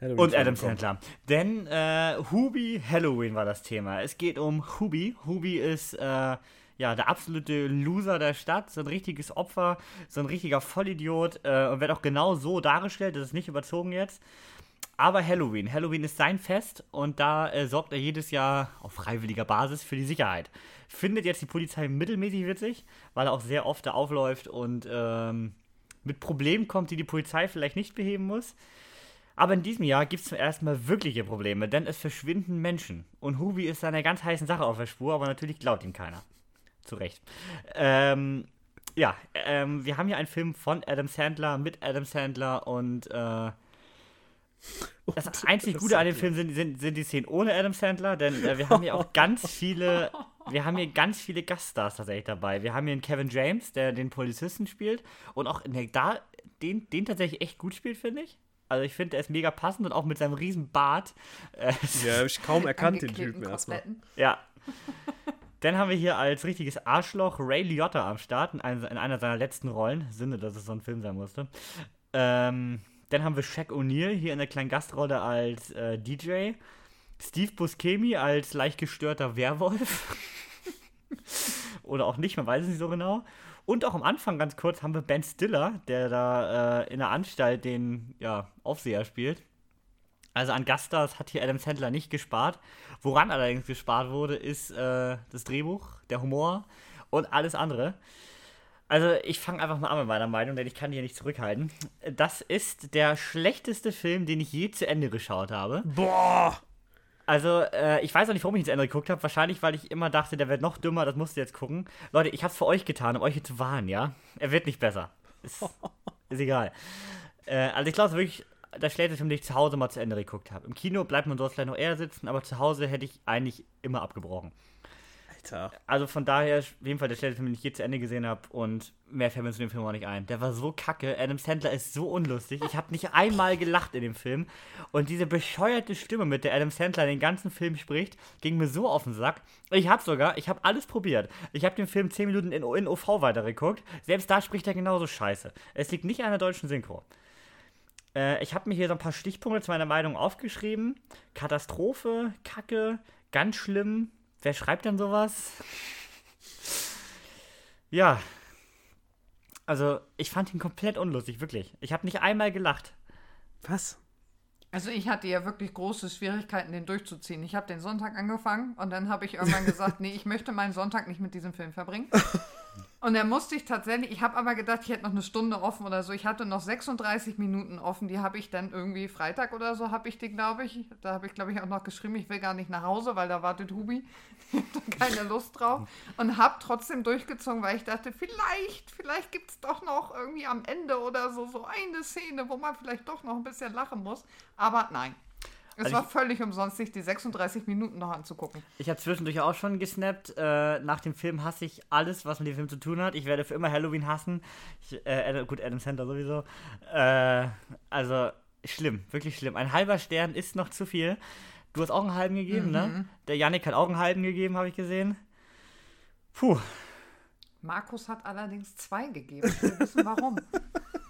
Halloween und Adam Sandler. Denn äh, Hubi Halloween war das Thema. Es geht um Hubi. Hubi ist äh, ja der absolute Loser der Stadt, so ein richtiges Opfer, so ein richtiger Vollidiot äh, und wird auch genau so dargestellt. Das ist nicht überzogen jetzt. Aber Halloween. Halloween ist sein Fest und da äh, sorgt er jedes Jahr auf freiwilliger Basis für die Sicherheit. Findet jetzt die Polizei mittelmäßig witzig, weil er auch sehr oft da aufläuft und ähm, mit Problemen kommt, die die Polizei vielleicht nicht beheben muss. Aber in diesem Jahr gibt es zum ersten Mal wirkliche Probleme, denn es verschwinden Menschen. Und Hubi ist einer ganz heißen Sache auf der Spur, aber natürlich glaubt ihm keiner. Zu Recht. Ähm, ja, ähm, wir haben hier einen Film von Adam Sandler mit Adam Sandler und äh, das und einzig Gute an dem Film sind, sind, sind, die Szenen ohne Adam Sandler, denn äh, wir haben hier auch ganz viele, wir haben hier ganz viele Gaststars tatsächlich dabei. Wir haben hier einen Kevin James, der den Polizisten spielt und auch der, da den, den tatsächlich echt gut spielt, finde ich. Also ich finde, der ist mega passend und auch mit seinem riesen Bart. Äh, ja, habe ich kaum erkannt, den Typen erstmal. Ja. Dann haben wir hier als richtiges Arschloch Ray Liotta am Start in, einer, in einer seiner letzten Rollen. Sinne, dass es so ein Film sein musste. Ähm, dann haben wir Shaq O'Neal hier in der kleinen Gastrolle als äh, DJ. Steve Buscemi als leicht gestörter Werwolf. Oder auch nicht, man weiß es nicht so genau. Und auch am Anfang ganz kurz haben wir Ben Stiller, der da äh, in der Anstalt den ja, Aufseher spielt. Also an Gaststars hat hier Adam Sandler nicht gespart. Woran allerdings gespart wurde, ist äh, das Drehbuch, der Humor und alles andere. Also ich fange einfach mal an mit meiner Meinung, denn ich kann die hier nicht zurückhalten. Das ist der schlechteste Film, den ich je zu Ende geschaut habe. Boah! Also, äh, ich weiß auch nicht, warum ich ins Ende geguckt habe. Wahrscheinlich, weil ich immer dachte, der wird noch dümmer, das musst du jetzt gucken. Leute, ich hab's für euch getan, um euch hier zu warnen, ja? Er wird nicht besser. Ist, ist egal. Äh, also, ich glaube wirklich, das schlechteste Film, den ich zu Hause mal zu Ende geguckt habe. Im Kino bleibt man dort vielleicht noch eher sitzen, aber zu Hause hätte ich eigentlich immer abgebrochen. Alter. Also von daher, auf jeden Fall der schlechteste Film, den ich je zu Ende gesehen habe und mehr fällt mir zu dem Film auch nicht ein. Der war so kacke. Adam Sandler ist so unlustig. Ich habe nicht einmal gelacht in dem Film. Und diese bescheuerte Stimme, mit der Adam Sandler den ganzen Film spricht, ging mir so auf den Sack. Ich habe sogar, ich habe alles probiert. Ich habe den Film 10 Minuten in, in OV weitergeguckt. Selbst da spricht er genauso scheiße. Es liegt nicht an der deutschen Synchro. Äh, ich habe mir hier so ein paar Stichpunkte zu meiner Meinung aufgeschrieben. Katastrophe, Kacke, ganz schlimm, Wer schreibt denn sowas? Ja. Also, ich fand ihn komplett unlustig, wirklich. Ich habe nicht einmal gelacht. Was? Also ich hatte ja wirklich große Schwierigkeiten, den durchzuziehen. Ich habe den Sonntag angefangen und dann habe ich irgendwann gesagt, nee, ich möchte meinen Sonntag nicht mit diesem Film verbringen. Und dann musste ich tatsächlich, ich habe aber gedacht, ich hätte noch eine Stunde offen oder so. Ich hatte noch 36 Minuten offen. Die habe ich dann irgendwie Freitag oder so, habe ich die, glaube ich. Da habe ich, glaube ich, auch noch geschrieben, ich will gar nicht nach Hause, weil da wartet Hubi. Ich habe keine Lust drauf. Und habe trotzdem durchgezogen, weil ich dachte, vielleicht, vielleicht gibt es doch noch irgendwie am Ende oder so, so eine Szene, wo man vielleicht doch noch ein bisschen lachen muss. Aber nein. Es also war völlig umsonst, sich die 36 Minuten noch anzugucken. Ich habe zwischendurch auch schon gesnappt. Äh, nach dem Film hasse ich alles, was mit dem Film zu tun hat. Ich werde für immer Halloween hassen. Ich, äh, gut, Adam Center sowieso. Äh, also schlimm, wirklich schlimm. Ein halber Stern ist noch zu viel. Du hast auch einen halben gegeben, ne? mhm. ne? Der Yannick hat auch einen halben gegeben, habe ich gesehen. Puh. Markus hat allerdings zwei gegeben. Ich will wissen, warum.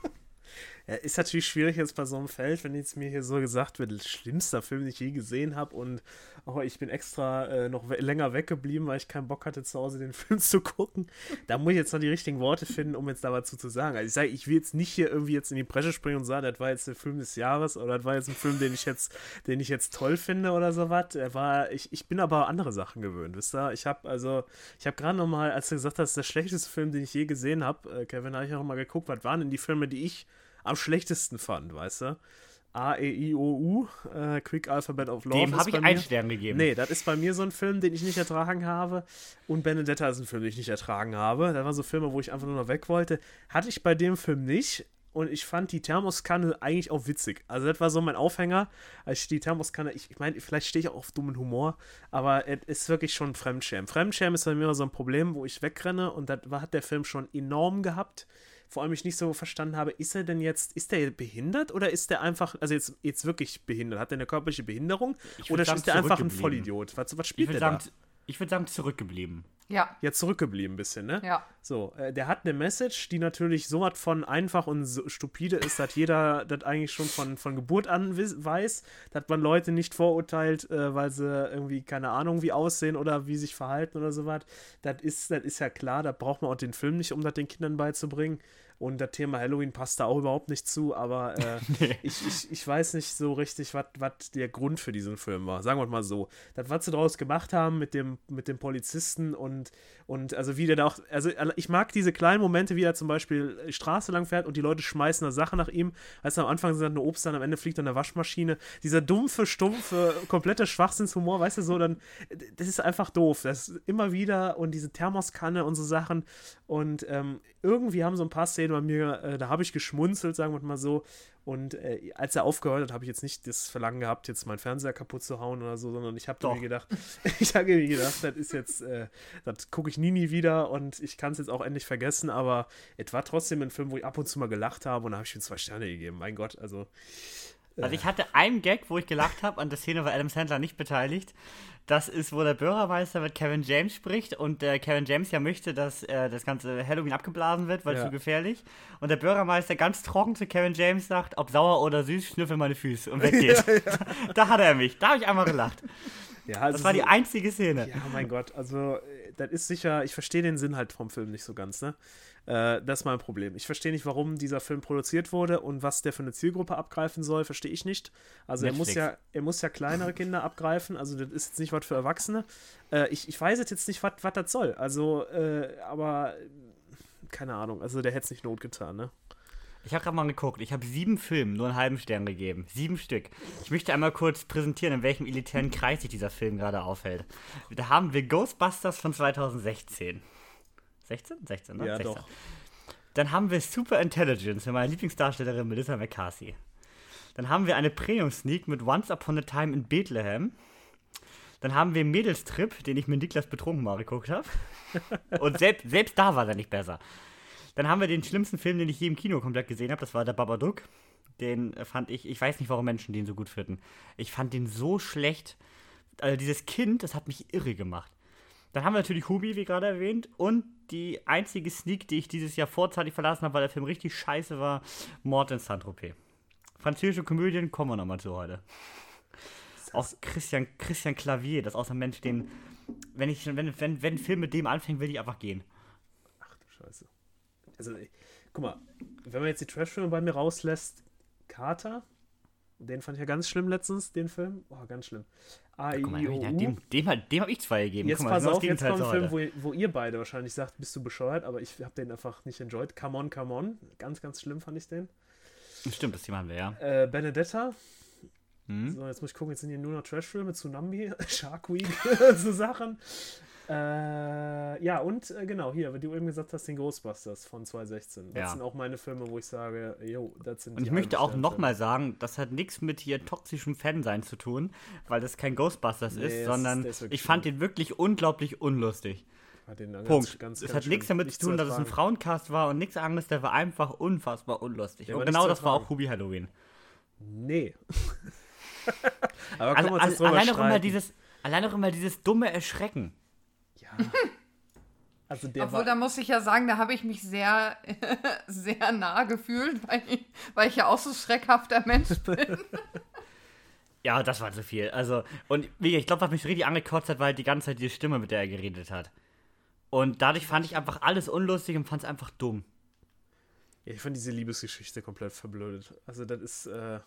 Ja, ist natürlich schwierig jetzt bei so einem Feld, wenn jetzt mir hier so gesagt wird, schlimmster Film, den ich je gesehen habe und oh, ich bin extra äh, noch we länger weggeblieben, weil ich keinen Bock hatte, zu Hause den Film zu gucken. Da muss ich jetzt noch die richtigen Worte finden, um jetzt da was zu sagen. Also ich sage, ich will jetzt nicht hier irgendwie jetzt in die Bresche springen und sagen, das war jetzt der Film des Jahres oder das war jetzt ein Film, den ich jetzt, den ich jetzt toll finde oder sowas. Er war, ich, ich bin aber andere Sachen gewöhnt, wisst ihr? Ich habe also, ich habe gerade noch mal, als du gesagt hast, der schlechteste Film, den ich je gesehen habe, äh, Kevin, habe ich auch mal geguckt, was waren denn die Filme, die ich am schlechtesten fand, weißt du? A, E, I, O, U, äh, Quick Alphabet of Love. Dem habe ich einen Stern gegeben. Nee, das ist bei mir so ein Film, den ich nicht ertragen habe. Und Benedetta ist ein Film, den ich nicht ertragen habe. Das waren so Filme, wo ich einfach nur noch weg wollte. Hatte ich bei dem Film nicht. und ich fand die Thermoskanne eigentlich auch witzig. Also das war so mein Aufhänger, als ich die Thermoskanne, ich, ich meine, vielleicht stehe ich auch auf dummen Humor, aber es ist wirklich schon Fremdschämen. Fremdschämen ist bei mir immer so ein Problem, wo ich wegrenne und das hat der Film schon enorm gehabt. Vor allem ich nicht so verstanden habe, ist er denn jetzt, ist der behindert oder ist der einfach, also jetzt, jetzt wirklich behindert? Hat er eine körperliche Behinderung oder ist der einfach ein. Vollidiot? Was, was spielt sagen, da? Ich würd sagen, zurückgeblieben. Ja, Ja, zurückgeblieben ein bisschen, ne? ja. So, äh, der hat eine Message, die natürlich so was von einfach und so stupide ist, dass jeder das eigentlich schon von, von Geburt an weiß, dass man Leute nicht vorurteilt, äh, weil sie irgendwie keine Ahnung wie aussehen oder wie sich verhalten oder sowas. Das ist, das ist ja klar, da braucht man auch den Film nicht, um das den Kindern beizubringen. Und das Thema Halloween passt da auch überhaupt nicht zu, aber äh, ich, ich, ich weiß nicht so richtig, was der Grund für diesen Film war. Sagen wir mal so. Das, was sie daraus gemacht haben mit dem, mit dem Polizisten und, und also wie der da auch, also ich mag diese kleinen Momente, wie er zum Beispiel die Straße lang fährt und die Leute schmeißen eine Sache nach ihm. Du, am Anfang sind dann eine Obst, dann am Ende fliegt dann eine Waschmaschine. Dieser dumpfe, stumpfe, komplette Schwachsinnshumor, weißt du, so dann, das ist einfach doof. Das ist immer wieder und diese Thermoskanne und so Sachen und ähm, irgendwie haben so ein paar Szenen bei mir, äh, da habe ich geschmunzelt, sagen wir mal so. Und äh, als er aufgehört hat, habe ich jetzt nicht das Verlangen gehabt, jetzt meinen Fernseher kaputt zu hauen oder so, sondern ich habe mir gedacht, ich habe mir gedacht, das ist jetzt, äh, das gucke ich nie, nie wieder und ich kann es jetzt auch endlich vergessen, aber es war trotzdem ein Film, wo ich ab und zu mal gelacht habe und da habe ich ihm zwei Sterne gegeben. Mein Gott, also Also ich hatte einen Gag, wo ich gelacht habe, an der Szene war Adam Sandler nicht beteiligt. Das ist, wo der Bürgermeister mit Kevin James spricht und der Kevin James ja möchte, dass äh, das ganze Halloween abgeblasen wird, weil Ja. zu gefährlich. Und der Bürgermeister ganz trocken zu Kevin James sagt, ob sauer oder süß, schnüffel meine Füße und weggeht. Da hat er mich. Da habe ich einmal gelacht. ja, also Das war die einzige Szene. Ja, mein Gott, also äh, das ist sicher, ich verstehe den Sinn halt vom Film nicht so ganz, ne? Äh, das ist mein Problem. Ich verstehe nicht, warum dieser Film produziert wurde und was der für eine Zielgruppe abgreifen soll, verstehe ich nicht. Also er muss ja, er muss ja kleinere Kinder abgreifen, also das ist jetzt nicht was für Erwachsene. Äh, ich, ich weiß jetzt nicht, was das soll. Also, äh, aber keine Ahnung, also der hätte es nicht not getan, ne? Ich habe gerade mal geguckt. Ich habe sieben Filmen nur einen halben Stern gegeben. Sieben Stück. Ich möchte einmal kurz präsentieren, in welchem elitären Kreis sich dieser Film gerade aufhält. Da haben wir Ghostbusters von 2016. 16? 16, ne? Ja, 16. doch. Dann haben wir Super Intelligence mit meiner Lieblingsdarstellerin Melissa McCarthy. Dann haben wir eine Premium-Sneak mit Once Upon a Time in Bethlehem. Dann haben wir Mädelstrip, den ich mit Niklas betrunken mal geguckt habe. Und selbst, selbst da war er nicht besser. Dann haben wir den schlimmsten Film, den ich je im Kino komplett gesehen habe. Das war der Babadook. Den fand ich, ich weiß nicht, warum Menschen den so gut finden. Ich fand den so schlecht. Also dieses Kind, das hat mich irre gemacht. Dann haben wir natürlich Hubi, wie gerade erwähnt. Und die einzige Sneak, die ich dieses Jahr vorzeitig verlassen habe, weil der Film richtig scheiße war, Mord in Saint-Tropez. Französische Komödien kommen wir nochmal zu heute. Auch Christian, Christian Clavier, das ein Mensch, den, wenn ich, wenn, wenn, wenn ein Film mit dem anfängt, will ich einfach gehen. Ach du Scheiße. Also, ey, guck mal, wenn man jetzt die Trash-Filme bei mir rauslässt, Carter, den fand ich ja ganz schlimm letztens, den Film. Oh, ganz schlimm. A, Guck mal, I, O, dem, dem, dem, dem habe ich zwei gegeben. Jetzt Guck mal, pass das ist auf, jetzt kommt ein Film, wo, wo ihr beide wahrscheinlich sagt, bist du bescheuert, aber ich habe den einfach nicht enjoyed. Come on, come on. Ganz, ganz schlimm fand ich den. Stimmt, das Thema haben wir, ja. Äh, Benedetta. Hm? So, jetzt muss ich gucken, jetzt sind hier nur noch Trash-Filme, Tsunami, Shark Week, so Sachen. Äh, ja, und äh, genau, hier, wie du eben gesagt hast, den Ghostbusters von 2016. Das Ja. sind auch meine Filme, wo ich sage, jo, das sind Und ich möchte auch nochmal sagen, das hat nichts mit hier toxischem Fansein zu tun, weil das kein Ghostbusters Nee, ist, sondern ist- ich fand ihn wirklich unglaublich unlustig. Hat den dann Punkt. Ganz, ganz, es hat nichts damit Nicht zu tun, dass es ein. Frauencast war und nichts anderes, der war einfach unfassbar unlustig. Der und genau das war auch. Ruby Halloween. Nee. Aber Alle, können wir uns alle, jetzt drüber allein, auch immer streiten? dieses, allein auch immer dieses dumme Erschrecken. Also der Obwohl, war, da muss ich ja sagen, da habe ich mich sehr, sehr nah gefühlt, weil ich, weil ich ja auch so schreckhafter Mensch bin. Ja, das war zu viel. Also, und wie gesagt, ich glaube, was mich richtig angekotzt hat, war halt die ganze Zeit die Stimme, mit der er geredet hat. Und dadurch fand ich einfach alles unlustig und fand es einfach dumm. ja, ich fand diese Liebesgeschichte komplett verblödet. Also das ist, äh,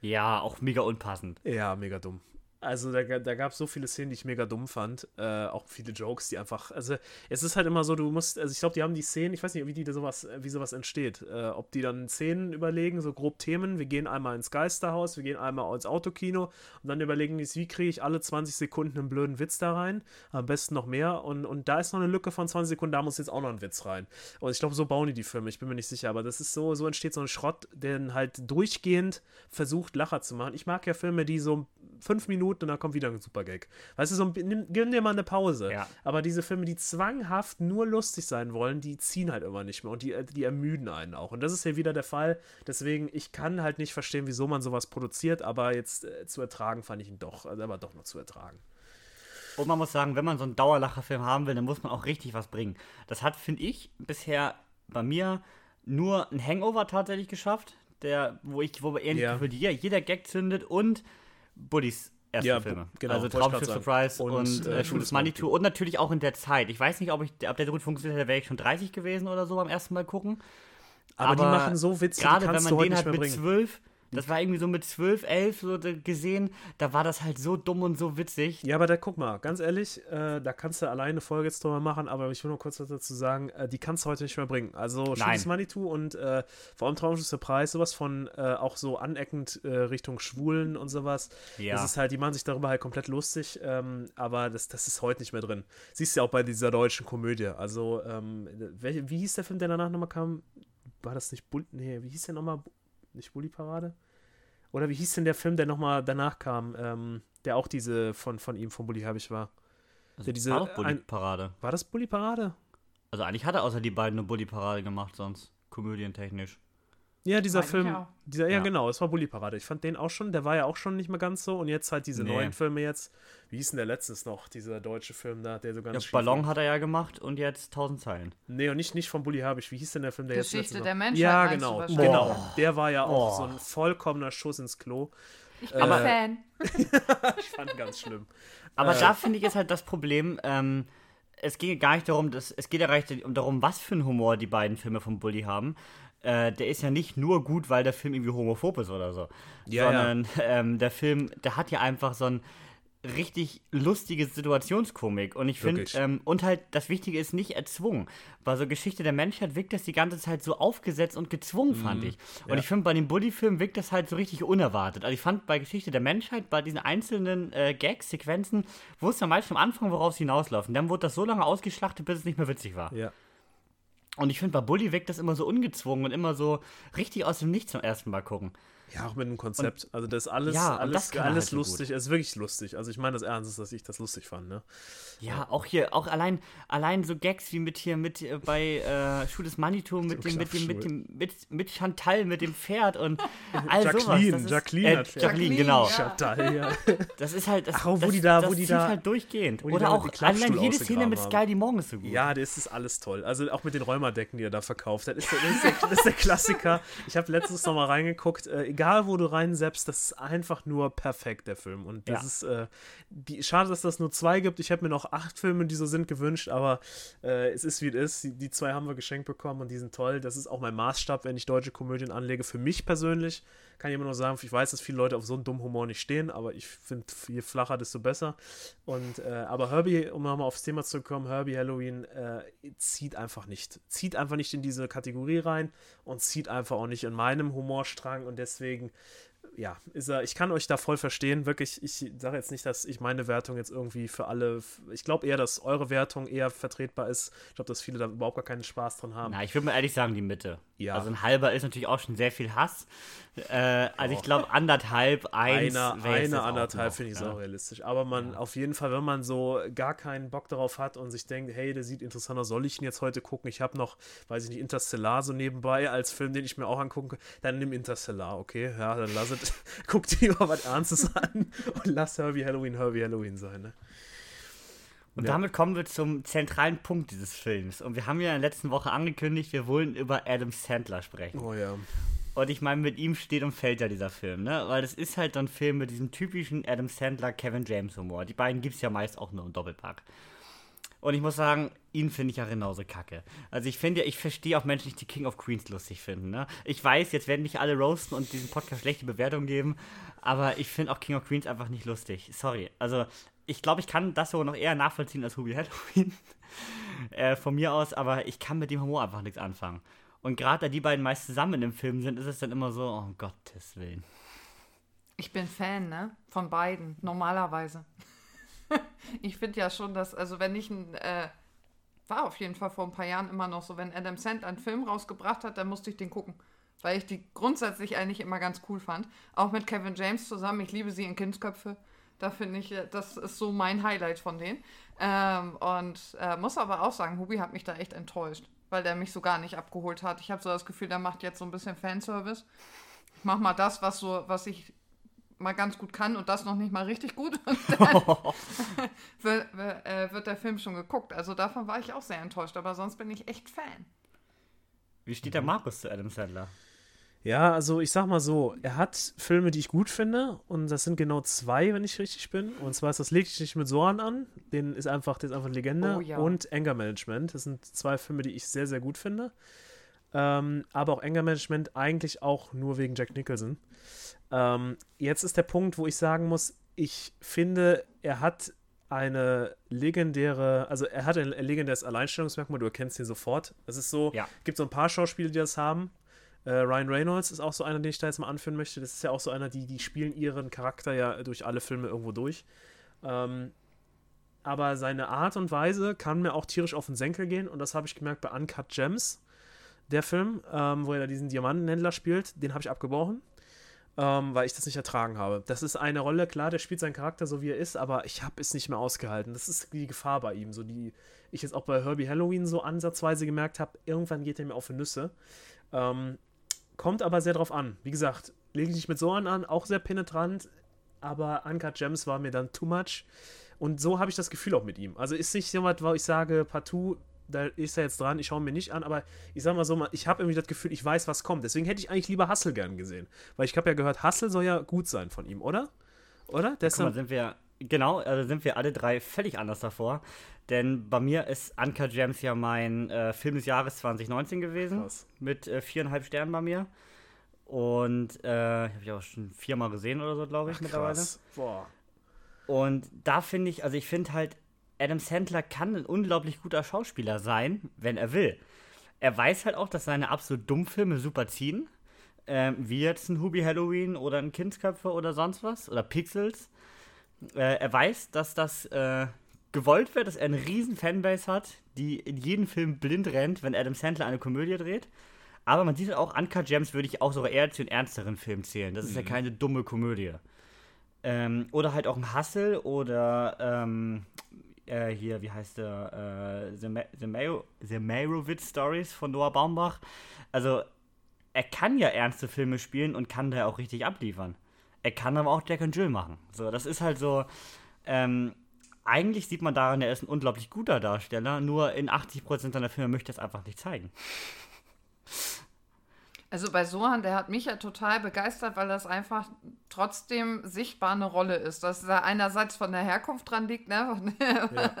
Ja, auch mega unpassend. ja, mega dumm. Also da, da gab es so viele Szenen, die ich mega dumm fand. Äh, auch viele Jokes, die einfach. Also es ist halt immer so, du musst, also ich glaube, die haben die Szenen, ich weiß nicht, wie die da sowas, wie sowas entsteht. Äh, ob die dann Szenen überlegen, so grob Themen, wir gehen einmal ins Geisterhaus, wir gehen einmal ins Autokino und dann überlegen die, wie kriege ich alle 20 Sekunden einen blöden Witz da rein. Am besten noch mehr. Und, und da ist noch eine Lücke von 20 Sekunden, da muss jetzt auch noch ein Witz rein. Und ich glaube, so bauen die die Filme, ich bin mir nicht sicher, aber das ist so, so entsteht so ein Schrott, der halt durchgehend versucht, Lacher zu machen. Ich mag ja Filme, die so fünf Minuten und dann kommt wieder ein super Gag. Weißt du, so nimm, gönn dir mal eine Pause. Ja. Aber diese Filme, die zwanghaft nur lustig sein wollen, die ziehen halt immer nicht mehr und die, die ermüden einen auch. Und das ist hier wieder der Fall. Deswegen, ich kann halt nicht verstehen, wieso man sowas produziert, aber jetzt äh, zu ertragen fand ich ihn doch, also aber doch noch zu ertragen. Und man muss sagen, wenn man so einen Dauerlacherfilm haben will, dann muss man auch richtig was bringen. Das hat, finde ich, bisher bei mir nur ein Hangover tatsächlich geschafft, der, wo ich, wo ähnlich Ja. jeder Gag zündet und Buddys erste Ja, Filme. Genau, also Traumschiff. Surprise Und, und, äh, äh, Schuldes Manitou und natürlich auch in der Zeit. Ich weiß nicht, ob, ich, ob der so gut funktioniert hätte, wäre ich schon 30 gewesen oder so beim ersten Mal gucken. Aber, die machen so Witze, die Gerade wenn man den halt mit bringen. zwölf, das war irgendwie so mit zwölf, elf so de- gesehen, da war das halt so dumm und so witzig. Ja, aber da guck mal, ganz ehrlich, äh, da kannst du alleine eine Folge jetzt drüber machen, aber ich will nur kurz was dazu sagen, äh, die kannst du heute nicht mehr bringen. Also Schönes Manitou und äh, vor allem Traumschiff Surprise, sowas von äh, auch so aneckend äh, Richtung Schwulen und sowas. Ja. Das ist halt, die machen sich darüber halt komplett lustig, ähm, aber das, das ist heute nicht mehr drin. Siehst du ja auch bei dieser deutschen Komödie. Also, ähm, welche, wie hieß der Film, der danach nochmal kam? War das nicht Bull? Nee, wie hieß der nochmal? Nicht Bully Parade? Oder wie hieß denn der Film, der nochmal danach kam, ähm, der auch diese von, von ihm, von Bully Herbig war? Also, Der diese war doch ein- Bully-Parade. War das Bully Parade? Also eigentlich hat er außer die beiden eine Bully-Parade gemacht, sonst komödientechnisch. Ja, dieser Eigentlich Film. auch. Dieser, ja, Ja. genau, es war Bully Parade. Ich fand den auch schon, der war ja auch schon nicht mehr ganz so. Und jetzt halt diese Nee. neuen Filme jetzt. Wie hieß denn der letztes noch, dieser deutsche Film da, der so ganz Ja, Ballon war? hat er ja gemacht und jetzt 1000 Zeilen. Nee, und nicht, nicht von Bully Herbig. Wie hieß denn der Film, der Geschichte jetzt letztens der Menschheit Ja, genau. Genau. Der war ja auch Oh. so ein vollkommener Schuss ins Klo. Ich bin Aber- Fan. Ich fand ihn ganz schlimm. Aber Äh. da finde ich ist halt das Problem, ähm, es geht gar nicht darum, dass, es geht ja gar nicht um darum, was für einen Humor die beiden Filme von Bully haben. Äh, der ist ja nicht nur gut, weil der Film irgendwie homophob ist oder so. Ja, ja. sondern Ähm, der Film, der hat ja einfach so ein richtig lustige Situationskomik und ich finde ähm, und halt das Wichtige ist nicht erzwungen bei so Geschichte der Menschheit wirkt das die ganze Zeit so aufgesetzt und gezwungen fand ich und Mhm. ja. ich finde bei dem Bully-Film wirkt das halt so richtig unerwartet also ich fand bei Geschichte der Menschheit bei diesen einzelnen äh, Gags Sequenzen wusste man meistens am Anfang worauf sie hinauslaufen dann wurde das so lange ausgeschlachtet bis es nicht mehr witzig war Ja. Und ich finde bei Bully wirkt das immer so ungezwungen und immer so richtig aus dem Nichts zum ersten Mal gucken Ja, auch mit dem Konzept. also das ist alles, Ja, und alles, das alles halt so lustig. Es ist wirklich lustig. Also ich meine das ernst, dass ich das lustig fand, ne? Ja, auch hier, auch allein, allein so Gags wie mit hier, mit äh, bei äh, Schuh des Manitou, mit dem, mit dem, mit dem, mit, mit Chantal, mit dem Pferd und all sowas. Jacqueline, Das ist, Jacqueline äh, hat Pferd. Jacqueline, Jacqueline, genau. Chantal, ja. Das ist halt, das, Ach, wo das, die da- das wo die zieht da- halt durchgehend. die Oder auch die allein jede Szene mit Sky Dumont ist so gut. Ja, das ist alles toll. Also auch mit den Räumerdecken, die er da verkauft hat. Das ist der, das ist der, das ist der Klassiker. Ich habe letztens noch mal reingeguckt. Äh, egal, wo du reinseppst, das ist einfach nur perfekt, der Film. Und das Ja. ist äh, die, schade, dass das nur zwei gibt. Ich habe mir noch acht Filme, die so sind, gewünscht. Aber äh, es ist, wie es ist. Die, die zwei haben wir geschenkt bekommen und die sind toll. Das ist auch mein Maßstab, wenn ich deutsche Komödien anlege. Für mich persönlich kann ich immer nur sagen, ich weiß, dass viele Leute auf so einen dummen Humor nicht stehen, aber ich finde, je flacher, desto besser. Und äh, aber Herbie, um nochmal aufs Thema zu kommen, Herbie Halloween äh, zieht einfach nicht. Zieht einfach nicht in diese Kategorie rein und zieht einfach auch nicht in meinem Humorstrang und deswegen. Ja, ist er, ich kann euch da voll verstehen. Wirklich, ich sage jetzt nicht, dass ich meine Wertung jetzt irgendwie für alle. Ich glaube eher, dass eure Wertung eher vertretbar ist. Ich glaube, dass viele da überhaupt gar keinen Spaß dran haben. Na, ich würde mal ehrlich sagen, die Mitte. Ja. Also ein halber ist natürlich auch schon sehr viel Hass. Äh, also ich glaube anderthalb, eins. Einer, eine, auch anderthalb noch, finde ich ja. sau realistisch. Aber man, auf jeden Fall, wenn man so gar keinen Bock darauf hat und sich denkt, hey, der sieht interessant aus, soll ich ihn jetzt heute gucken? Ich habe noch, weiß ich nicht, Interstellar so nebenbei als Film, den ich mir auch angucken kann. Dann nimm Interstellar, okay? Ja, dann lass es, guck dir mal was Ernstes an und lass Herbie Halloween Herbie Halloween sein, ne? Und Ja. damit kommen wir zum zentralen Punkt dieses Films. Und wir haben ja in der letzten Woche angekündigt, wir wollen über Adam Sandler sprechen. Oh ja. Und ich meine, mit ihm steht und fällt ja dieser Film, ne? Weil es ist halt so ein Film mit diesem typischen Adam Sandler, Kevin James Humor. Die beiden gibt es ja meist auch nur im Doppelpack. Und ich muss sagen, ihn finde ich ja genauso kacke. Also ich finde ja, ich verstehe auch Menschen, die die King of Queens lustig finden. Ne? Ich weiß, jetzt werden mich alle roasten und diesem Podcast schlechte Bewertungen geben, aber ich finde auch King of Queens einfach nicht lustig. Sorry. Also ich glaube, ich kann das sogar noch eher nachvollziehen als Hubie Halloween. äh, von mir aus, aber ich kann mit dem Humor einfach nichts anfangen. Und gerade da die beiden meist zusammen in dem Film sind, ist es dann immer so, oh Gottes Willen. Ich bin Fan, ne? Von beiden, normalerweise. ich finde ja schon, dass, also wenn ich ein, äh, war auf jeden Fall vor ein paar Jahren immer noch so, wenn Adam Sandler einen Film rausgebracht hat, dann musste ich den gucken. Weil ich die grundsätzlich eigentlich immer ganz cool fand. Auch mit Kevin James zusammen. Ich liebe sie in Kindsköpfe. Da finde ich, äh, das ist so mein Highlight von denen. Ähm, und äh, muss aber auch sagen, Hubi hat mich da echt enttäuscht, weil der mich so gar nicht abgeholt hat. Ich habe so das Gefühl, der macht jetzt so ein bisschen Fanservice. Ich mach mal das, was so, was ich mal ganz gut kann und das noch nicht mal richtig gut. Und dann wird, äh, wird der Film schon geguckt. Also davon war ich auch sehr enttäuscht, aber sonst bin ich echt Fan. Wie steht der Markus zu Adam Sandler? Ja, also ich sag mal so, er hat Filme, die ich gut finde und das sind genau zwei, wenn ich richtig bin. Und zwar ist das Leg dich nicht mit Soran an, den ist einfach, der ist einfach eine Legende Oh ja. und Anger Management. Das sind zwei Filme, die ich sehr, sehr gut finde. Ähm, aber auch Anger Management eigentlich auch nur wegen Jack Nicholson. Ähm, jetzt ist der Punkt, wo ich sagen muss, ich finde, er hat eine legendäre, also er hat ein legendäres Alleinstellungsmerkmal, du erkennst ihn sofort. Es ist so, Ja. gibt so ein paar Schauspieler, die das haben. Äh, Ryan Reynolds ist auch so einer, den ich da jetzt mal anführen möchte. Das ist ja auch so einer, die, die spielen ihren Charakter ja durch alle Filme irgendwo durch. Ähm, aber seine Art und Weise kann mir auch tierisch auf den Senkel gehen und das habe ich gemerkt bei Uncut Gems, der Film, ähm, wo er da diesen Diamantenhändler spielt, den habe ich abgebrochen, ähm, weil ich das nicht ertragen habe. Das ist eine Rolle, klar, der spielt seinen Charakter so wie er ist, aber ich habe es nicht mehr ausgehalten. Das ist die Gefahr bei ihm, so die ich jetzt auch bei Herbie Halloween so ansatzweise gemerkt habe, irgendwann geht er mir auf die Nüsse. Ähm, kommt aber sehr drauf an. Wie gesagt, lege ich nicht mit Soren an, auch sehr penetrant, aber Uncut Gems war mir dann too much. Und so habe ich das Gefühl auch mit ihm. Also ist nicht jemand, wo ich sage, partout, da ist er jetzt dran, ich schaue ihn mir nicht an, aber ich sage mal so, ich habe irgendwie das Gefühl, ich weiß, was kommt. Deswegen hätte ich eigentlich lieber Hustle gern gesehen. Weil ich habe ja gehört, Hustle soll ja gut sein von ihm, oder? Oder? Mal, dann- sind wir, genau, also sind wir alle drei völlig anders davor. Denn bei mir ist Uncut Gems ja mein äh, Film des Jahres 2019 gewesen. Krass. Mit äh, viereinhalb Sternen bei mir. Und äh, habe ich auch schon viermal gesehen oder so, glaube ich, mittlerweile. krass. Boah. Und da finde ich, also ich finde halt, Adam Sandler kann ein unglaublich guter Schauspieler sein, wenn er will. Er weiß halt auch, dass seine absolut Dummfilme super ziehen. Ähm, wie jetzt ein Hubie Halloween oder ein Kindsköpfe oder sonst was. Oder Pixels. Äh, er weiß, dass das äh, gewollt wird, dass er eine riesen Fanbase hat, die in jeden Film blind rennt, wenn Adam Sandler eine Komödie dreht. Aber man sieht halt auch, Uncut Gems würde ich auch sogar eher zu den ernsteren Filmen zählen. Das ist ja keine dumme Komödie. Ähm, oder halt auch ein Hustle oder ähm, äh, hier, wie heißt der? Äh, The, Ma The, Mayo The Stories von Noah Baumbach. Also, er kann ja ernste Filme spielen und kann da auch richtig abliefern. Er kann aber auch Jack and Jill machen. So, das ist halt so. Ähm, eigentlich sieht man daran, er ist ein unglaublich guter Darsteller, nur in 80% seiner Filme möchte er es einfach nicht zeigen. Also bei Sohan, der hat mich ja total begeistert, weil das einfach trotzdem sichtbar eine Rolle ist. Dass da einerseits von der Herkunft dran liegt, ne?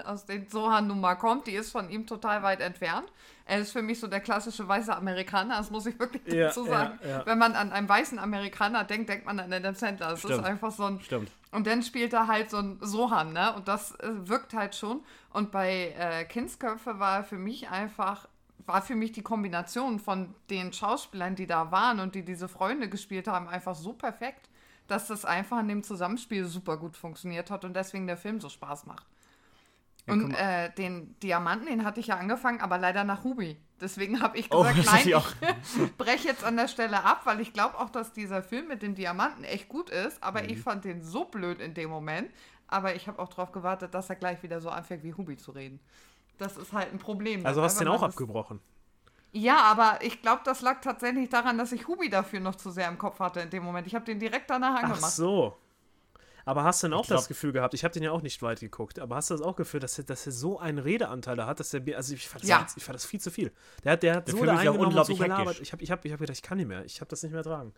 aus dem Sohan nun mal kommt, die ist von ihm total weit entfernt. Er ist für mich so der klassische weiße Amerikaner, das muss ich wirklich Ja, dazu sagen. ja, ja. Wenn man an einen weißen Amerikaner denkt, denkt man an Adam Sandler. Das Stimmt. ist einfach so ein. Stimmt. Und dann spielt er halt so ein Sohan, ne? Und das äh, wirkt halt schon. Und bei äh, Kindsköpfe war für mich einfach, war für mich die Kombination von den Schauspielern, die da waren und die diese Freunde gespielt haben, einfach so perfekt, dass das einfach in dem Zusammenspiel super gut funktioniert hat und deswegen der Film so Spaß macht. Ja, und äh, den Diamanten, den hatte ich ja angefangen, aber leider nach Ruby. Deswegen habe ich Oh, gesagt, ist nein, ich breche jetzt an der Stelle ab, weil ich glaube auch, dass dieser Film mit dem Diamanten echt gut ist, aber Mhm. ich fand den so blöd in dem Moment. Aber ich habe auch darauf gewartet, dass er gleich wieder so anfängt, wie Hubi zu reden. Das ist halt ein Problem. Also hast du den auch das- abgebrochen. Ja, aber ich glaube, das lag tatsächlich daran, dass ich Hubi dafür noch zu sehr im Kopf hatte in dem Moment. Ich habe den direkt danach Ach angemacht. so. Aber hast du denn auch glaub- das Gefühl gehabt, ich habe den ja auch nicht weit geguckt, aber hast du das auch Gefühl, dass er, dass er so einen Redeanteil da hat, dass er mir, also ich fand, das, Ja. viel, ich fand das viel zu viel. Der hat, der hat Der so da eingenommen so gelabert. Ich habe ich hab, ich hab gedacht, ich kann nicht mehr, ich habe das nicht mehr ertragen.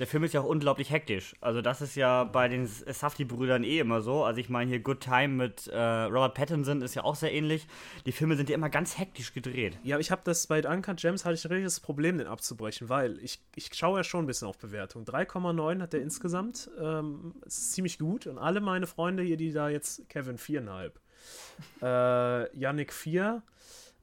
Der Film ist ja auch unglaublich hektisch. Also das ist ja bei den Safdie-Brüdern eh immer so. Also ich meine hier Good Time mit äh, Robert Pattinson ist ja auch sehr ähnlich. Die Filme sind ja immer ganz hektisch gedreht. Ja, ich habe das bei Uncut Gems hatte ich ein richtiges Problem, den abzubrechen, weil ich, ich schaue ja schon ein bisschen auf Bewertung. 3,9 hat der insgesamt. Ähm, ist ziemlich gut. Und alle meine Freunde hier, die da jetzt Kevin 4,5. Äh, Yannick 4.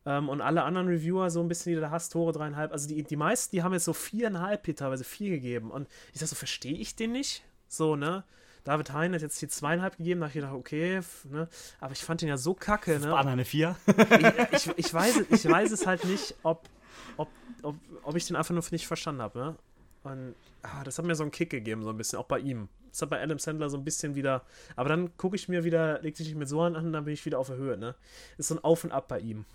Ähm, und alle anderen Reviewer so ein bisschen, die da hast, Tore dreieinhalb. Also die, die meisten, die haben jetzt so viereinhalb hier teilweise vier gegeben. Und ich sag so, verstehe ich den nicht? So, ne? David Hein hat jetzt hier zweieinhalb gegeben, da habe ich gedacht, okay, ne? Aber ich fand den ja so kacke, Das ne? war eine 4. ich, ich, ich, weiß, ich weiß es halt nicht, ob, ob, ob, ob ich den einfach nur nicht verstanden habe, ne? Und ah, das hat mir so einen Kick gegeben, so ein bisschen, auch bei ihm. Das hat bei Adam Sandler so ein bisschen wieder. Aber dann gucke ich mir wieder, legt sich mit so an, und dann bin ich wieder auf der Höhe, ne? Ist so ein Auf und Ab bei ihm.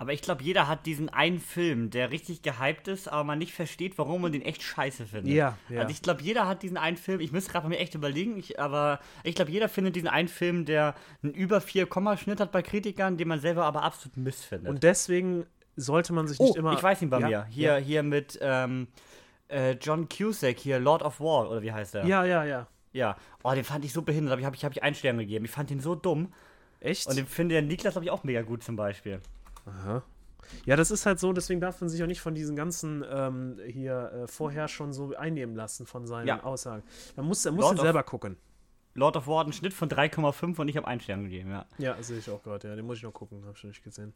Aber ich glaube, jeder hat diesen einen Film, der richtig gehypt ist, aber man nicht versteht, warum man den echt scheiße findet. Ja, ja. Also ich glaube, jeder hat diesen einen Film, ich müsste gerade bei mir echt überlegen, ich, aber ich glaube, jeder findet diesen einen Film, der einen über 4 Kommaschnitt hat bei Kritikern, den man selber aber absolut Mist findet. Und deswegen sollte man sich oh, nicht immer. ich weiß ihn bei ja, mir. Hier, Ja, hier mit ähm, äh, John Cusack, hier Lord of War, oder wie heißt der? ja, ja. ja. Ja. Oh, den fand ich so behindert, aber ich habe ich, hab ich einen Stern gegeben. Ich fand den so dumm. Echt? Und den finde der Niklas, glaube ich, auch mega gut zum Beispiel. Aha. Ja, das ist halt so, deswegen darf man sich auch nicht von diesen ganzen ähm, hier äh, vorher schon so einnehmen lassen von seinen Ja. Aussagen. Man muss, man muss Lord selber gucken. Lord of War einen Schnitt von 3,5 und ich habe einen Stern gegeben, ja. Ja, sehe ich auch gerade, ja. Den muss ich noch gucken, habe ich noch nicht gesehen.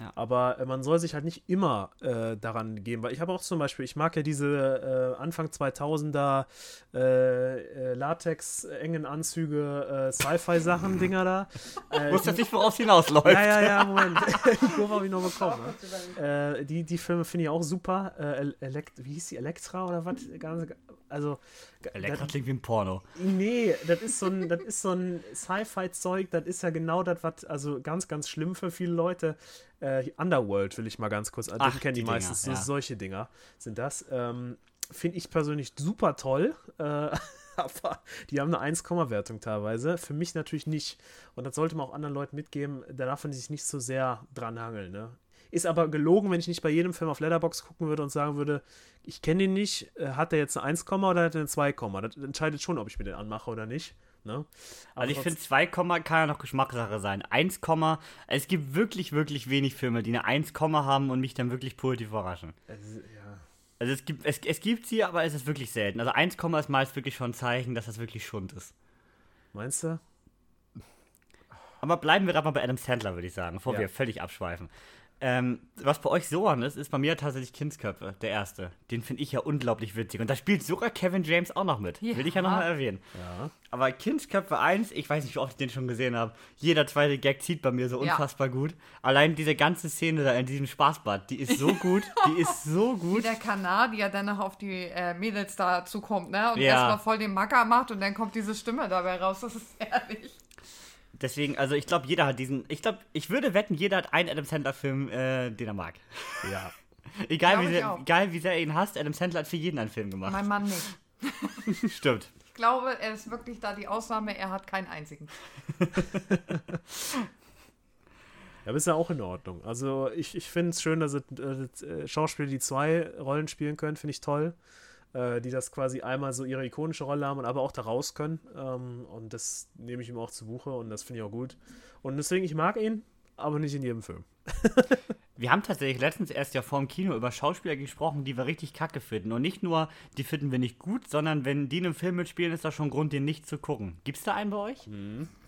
Ja. Aber äh, man soll sich halt nicht immer äh, daran geben, weil ich habe auch zum Beispiel, ich mag ja diese äh, Anfang 2000er äh, äh, Latex, äh, engen Anzüge, äh, Sci-Fi-Sachen, Dinger da. Äh, Wusste jetzt nicht, woraus hinausläuft. ja, ja, ja, Moment. die Kurve habe ich noch bekommen. Ne? Die, die Filme finde ich auch super. El- Elekt wie hieß die? Elektra oder was? Also, Elektra klingt wie ein Porno. Nee, das ist so ein, das ist so ein Sci-Fi-Zeug, das ist ja genau das, was, also ganz, ganz schlimm für viele Leute. Äh, Underworld will ich mal ganz kurz, Ach, den kennen die, die Dinger, meistens, so, ja. solche Dinger sind das. Ähm, Finde ich persönlich super toll, äh, aber die haben eine 1-Wertung teilweise. Für mich natürlich nicht. Und das sollte man auch anderen Leuten mitgeben, da darf man sich nicht so sehr dran hangeln, ne? Ist aber gelogen, wenn ich nicht bei jedem Film auf Letterbox gucken würde und sagen würde, ich kenne ihn nicht, äh, hat er jetzt eine 1, oder hat er eine 2, das entscheidet schon, ob ich mir den anmache oder nicht. Ne? Aber Also ich finde 2, kann ja noch Geschmackssache sein. 1, es gibt wirklich, wirklich wenig Filme, die eine 1, haben und mich dann wirklich positiv überraschen. Also, ja. Also es gibt, es, es gibt sie, aber es ist wirklich selten. Also 1, ist meist wirklich schon ein Zeichen, dass das wirklich Schund ist. Meinst du? Aber bleiben wir gerade mal bei Adam Sandler, würde ich sagen, bevor Ja. wir völlig abschweifen. Ähm, was bei euch so an ist, ist bei mir tatsächlich Kindsköpfe, der erste. Den finde ich ja unglaublich witzig. Und da spielt sogar Kevin James auch noch mit. Ja. Will ich ja nochmal erwähnen. Ja. Aber Kindsköpfe 1, ich weiß nicht, wie oft ich den schon gesehen habe. Jeder zweite Gag zieht bei mir so Ja. unfassbar gut. Allein diese ganze Szene da in diesem Spaßbad, die ist so gut. die ist so Wie gut. der Kanadier dann noch auf die äh, Mädels da zukommt, ne? Und Ja. erstmal voll den Macker macht und dann kommt diese Stimme dabei raus. Das ist herrlich. Deswegen, also ich glaube, jeder hat diesen. Ich glaube, ich würde wetten, jeder hat einen Adam Sandler-Film, äh, den er mag. Ja. Egal wie, sehr, egal wie sehr er ihn hasst, Adam Sandler hat für jeden einen Film gemacht. Mein Mann nicht. Stimmt. Ich glaube, er ist wirklich da die Ausnahme. Er hat keinen einzigen. Ja, aber ist ja auch in Ordnung. Also ich, ich finde es schön, dass es, äh, äh, Schauspieler, die zwei Rollen spielen können, finde ich toll. Äh, die das quasi einmal so ihre ikonische Rolle haben und aber auch da raus können. Ähm, und das nehme ich ihm auch zu Buche und das finde ich auch gut. Und deswegen, ich mag ihn, aber nicht in jedem Film. Wir haben tatsächlich letztens erst ja vor dem Kino über Schauspieler gesprochen, die wir richtig kacke finden. Und nicht nur, die finden wir nicht gut, sondern wenn die in einem Film mitspielen, ist das schon Grund, den nicht zu gucken. Gibt's da einen bei euch?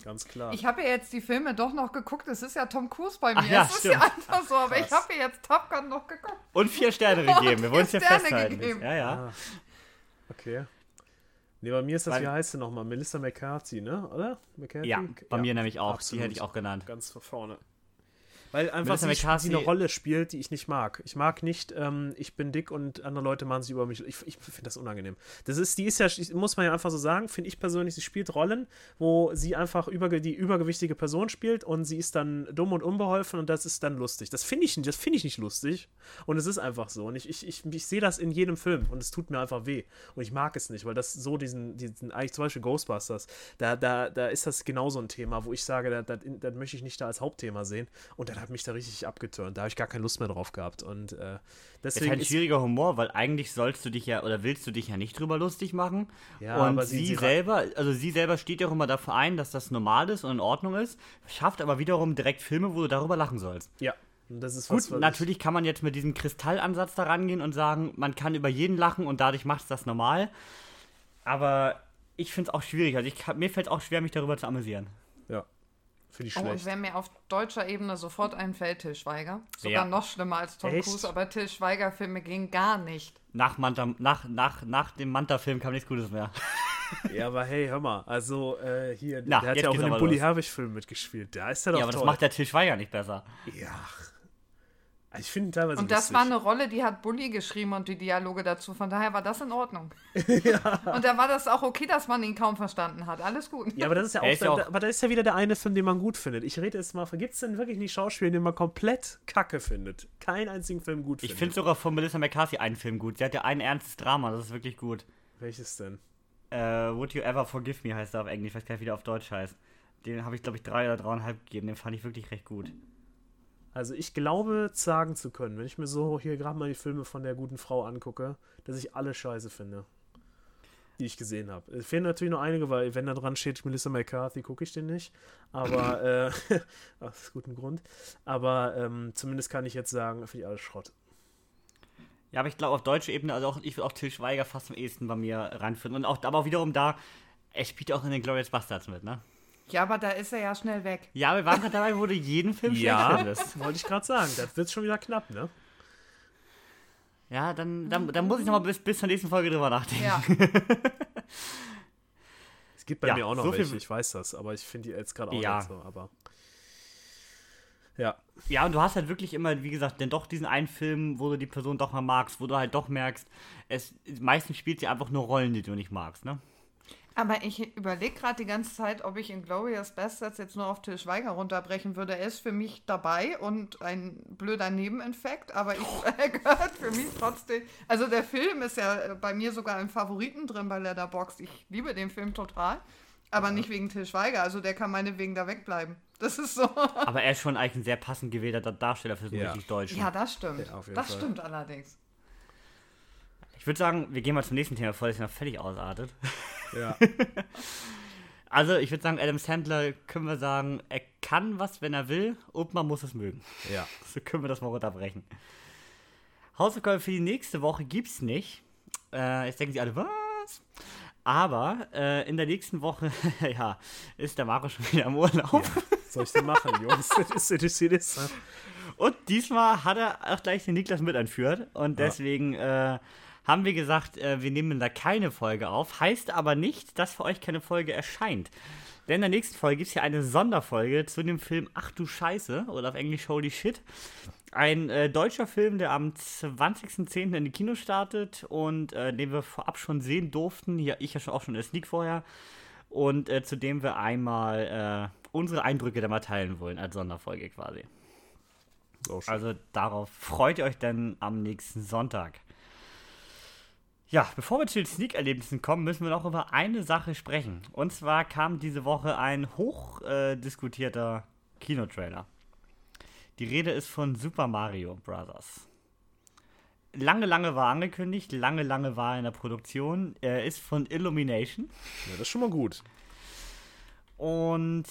Ganz klar. Ich habe ja jetzt die Filme doch noch geguckt. Es ist ja Tom Cruise bei mir. Ach ja, es ist stimmt. ja einfach so. Aber ich habe ja jetzt Top Gun noch geguckt. Und vier Sterne gegeben. Wir wollen es ja Sterne festhalten. gegeben. Ja, ja. Ah, okay. Nee, bei mir ist das, Weil- wie heißt sie nochmal? Melissa McCarthy, ne? Oder? McCarthy? Ja, bei mir nämlich auch. absolut. Die hätte ich auch genannt. Ganz von vorne. Weil einfach sie, sie eine Rolle spielt, die ich nicht mag. Ich mag nicht, ähm, ich bin dick und andere Leute machen sich über mich. Ich, ich finde das unangenehm. Das ist, die ist ja, muss man ja einfach so sagen, finde ich persönlich, sie spielt Rollen, wo sie einfach über, die übergewichtige Person spielt und sie ist dann dumm und unbeholfen und das ist dann lustig. Das finde ich, das finde ich nicht lustig. Und es ist einfach so. Und ich, ich, ich, ich sehe das in jedem Film und es tut mir einfach weh. Und ich mag es nicht, weil das so diesen, diesen eigentlich zum Beispiel Ghostbusters, da, da, da ist das genauso ein Thema, wo ich sage, das, das, das möchte ich nicht da als Hauptthema sehen. Und dann habe hat mich da richtig abgeturnt. Da habe ich gar keine Lust mehr drauf gehabt. Und äh, Ist deswegen halt ein schwieriger Humor, weil eigentlich sollst du dich ja oder willst du dich ja nicht drüber lustig machen. Ja, und aber sie, sie- selber, also sie selber steht ja auch immer dafür ein, dass das normal ist und in Ordnung ist, schafft aber wiederum direkt Filme, wo du darüber lachen sollst. ja, das ist Gut, was, natürlich kann man jetzt mit diesem Kristallansatz da rangehen und sagen, man kann über jeden lachen und dadurch macht es das normal. Aber ich finde es auch schwierig. Also ich mir fällt es auch schwer, mich darüber zu amüsieren. Finde ich Oh, und schlecht. wer mir auf deutscher Ebene sofort einfällt, Till Schweiger. Sogar Ja. noch schlimmer als Tom Echt? Cruise, aber Till Schweiger-Filme gehen gar nicht. Nach, Manta, nach, nach, nach dem Manta-Film kam nichts Gutes mehr. ja, aber hey, hör mal. Also, äh, hier, Na, der hat ja auch in dem Bully los. Herbig-Film mitgespielt. Da ist er doch Ja, aber das toll. macht der Til Schweiger nicht besser. Ja. Ich finde teilweise Und das lustig. war eine Rolle, die hat Bully geschrieben und die Dialoge dazu. Von daher war das in Ordnung. Und da war das auch okay, dass man ihn kaum verstanden hat. Alles gut. Ja, aber das ist ja auch, ja auch- da, aber da ist ja wieder der eine Film, den man gut findet. Ich rede jetzt mal, gibt es denn wirklich nicht Schauspieler, den man komplett kacke findet? Keinen einzigen Film gut Ich findet. finde sogar von Melissa McCarthy einen Film gut. Sie hat ja ein ernstes Drama, das ist wirklich gut. Welches denn? Äh, Would You Ever Forgive Me heißt er auf Englisch, ich weiß gar nicht, wie der auf Deutsch heißt. Den habe ich, glaube ich, drei oder dreieinhalb gegeben. Den fand ich wirklich recht gut. Also ich glaube, sagen zu können, wenn ich mir so hier gerade mal die Filme von der guten Frau angucke, dass ich alle scheiße finde. Die ich gesehen habe. Es fehlen natürlich noch einige, weil wenn da dran steht Melissa McCarthy, gucke ich den nicht. Aber, äh, aus gutem Grund. Aber ähm, zumindest kann ich jetzt sagen, finde ich alles Schrott. Ja, aber ich glaube, auf deutscher Ebene, also auch, ich würde auch Til Schweiger fast am ehesten bei mir reinfinden. Und auch, aber auch wiederum da, er spielt ja auch in den Glorious Bastards mit, ne? Ja, aber da ist er ja schnell weg. Ja, wir waren gerade dabei, wo du jeden Film Ja, schlecht findest. das wollte ich gerade sagen. Das wird schon wieder knapp, ne? Ja, dann, dann, dann muss ich nochmal bis, bis zur nächsten Folge drüber nachdenken. Ja. Es gibt bei Ja, mir auch noch so welche, ich weiß das, aber ich finde die jetzt gerade auch Ja. nicht so. Aber ja, Ja, und du hast halt wirklich immer, wie gesagt, denn doch diesen einen Film, wo du die Person doch mal magst, wo du halt doch merkst, es meistens spielt sie einfach nur Rollen, die du nicht magst, ne? Aber ich überlege gerade die ganze Zeit, ob ich in Glorious Bastards jetzt nur auf Till Schweiger runterbrechen würde. Er ist für mich dabei und ein blöder Nebeneffekt, aber ich, er gehört für mich trotzdem. Also der Film ist ja äh, bei mir sogar im Favoriten drin bei Letterboxd. Ich liebe den Film total, aber nicht wegen Till Schweiger. Also der kann meinetwegen da wegbleiben. Das ist so. Aber er ist schon eigentlich ein sehr passend gewählter Darsteller für so Ja. richtig Deutschen. Ja, das stimmt. Ja, das Fall. stimmt allerdings. Ich würde sagen, wir gehen mal zum nächsten Thema, bevor es noch völlig ausartet. ja. Also, ich würde sagen, Adam Sandler können wir sagen, er kann was, wenn er will, und man muss es mögen. ja. So können wir das mal runterbrechen. Hausaufgabe für die nächste Woche gibt's nicht. Äh, jetzt denken sie alle, was? Aber äh, in der nächsten Woche, ja, ist der Marco schon wieder im Urlaub. Was soll ich denn machen, Jungs? Das ist das, ist das? Und diesmal hat er auch gleich den Niklas mit entführt. Und deswegen äh, haben wir gesagt, äh, wir nehmen da keine Folge auf. Heißt aber nicht, dass für euch keine Folge erscheint. Denn in der nächsten Folge gibt es ja eine Sonderfolge zu dem Film Ach du Scheiße oder auf Englisch Holy Shit. Ein äh, deutscher Film, der am 20.10. in die Kino startet und äh, den wir vorab schon sehen durften. Ja, ich ja schon auch schon in der Sneak vorher. Und äh, zu dem wir einmal äh, unsere Eindrücke da mal teilen wollen, als Sonderfolge quasi. Oh. Also darauf freut ihr euch dann am nächsten Sonntag. Ja, bevor wir zu den Sneak-Erlebnissen kommen, müssen wir noch über eine Sache sprechen. Und zwar kam diese Woche ein hoch äh, diskutierter Kinotrailer. Die Rede ist von Super Mario Bros. Lange, lange war angekündigt, lange, lange war in der Produktion. Er ist von Illumination. ja, das ist schon mal gut. Und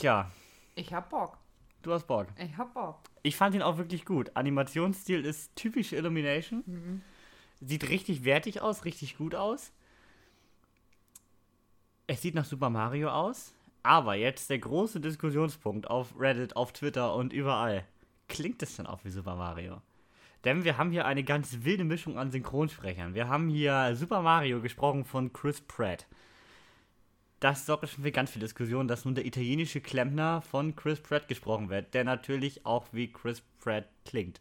ja, Ich hab Bock. du hast Bock. Ich hab Bock. Ich fand ihn auch wirklich gut. Animationsstil ist typisch Illumination. Sieht richtig wertig aus, richtig gut aus. Es sieht nach Super Mario aus. Aber jetzt der große Diskussionspunkt auf Reddit, auf Twitter und überall. Klingt es denn auch wie Super Mario? Denn wir haben hier eine ganz wilde Mischung an Synchronsprechern. Wir haben hier Super Mario gesprochen von Chris Pratt. Das sorgt schon für ganz viel Diskussion, dass nun der italienische Klempner von Chris Pratt gesprochen wird, der natürlich auch wie Chris Pratt klingt.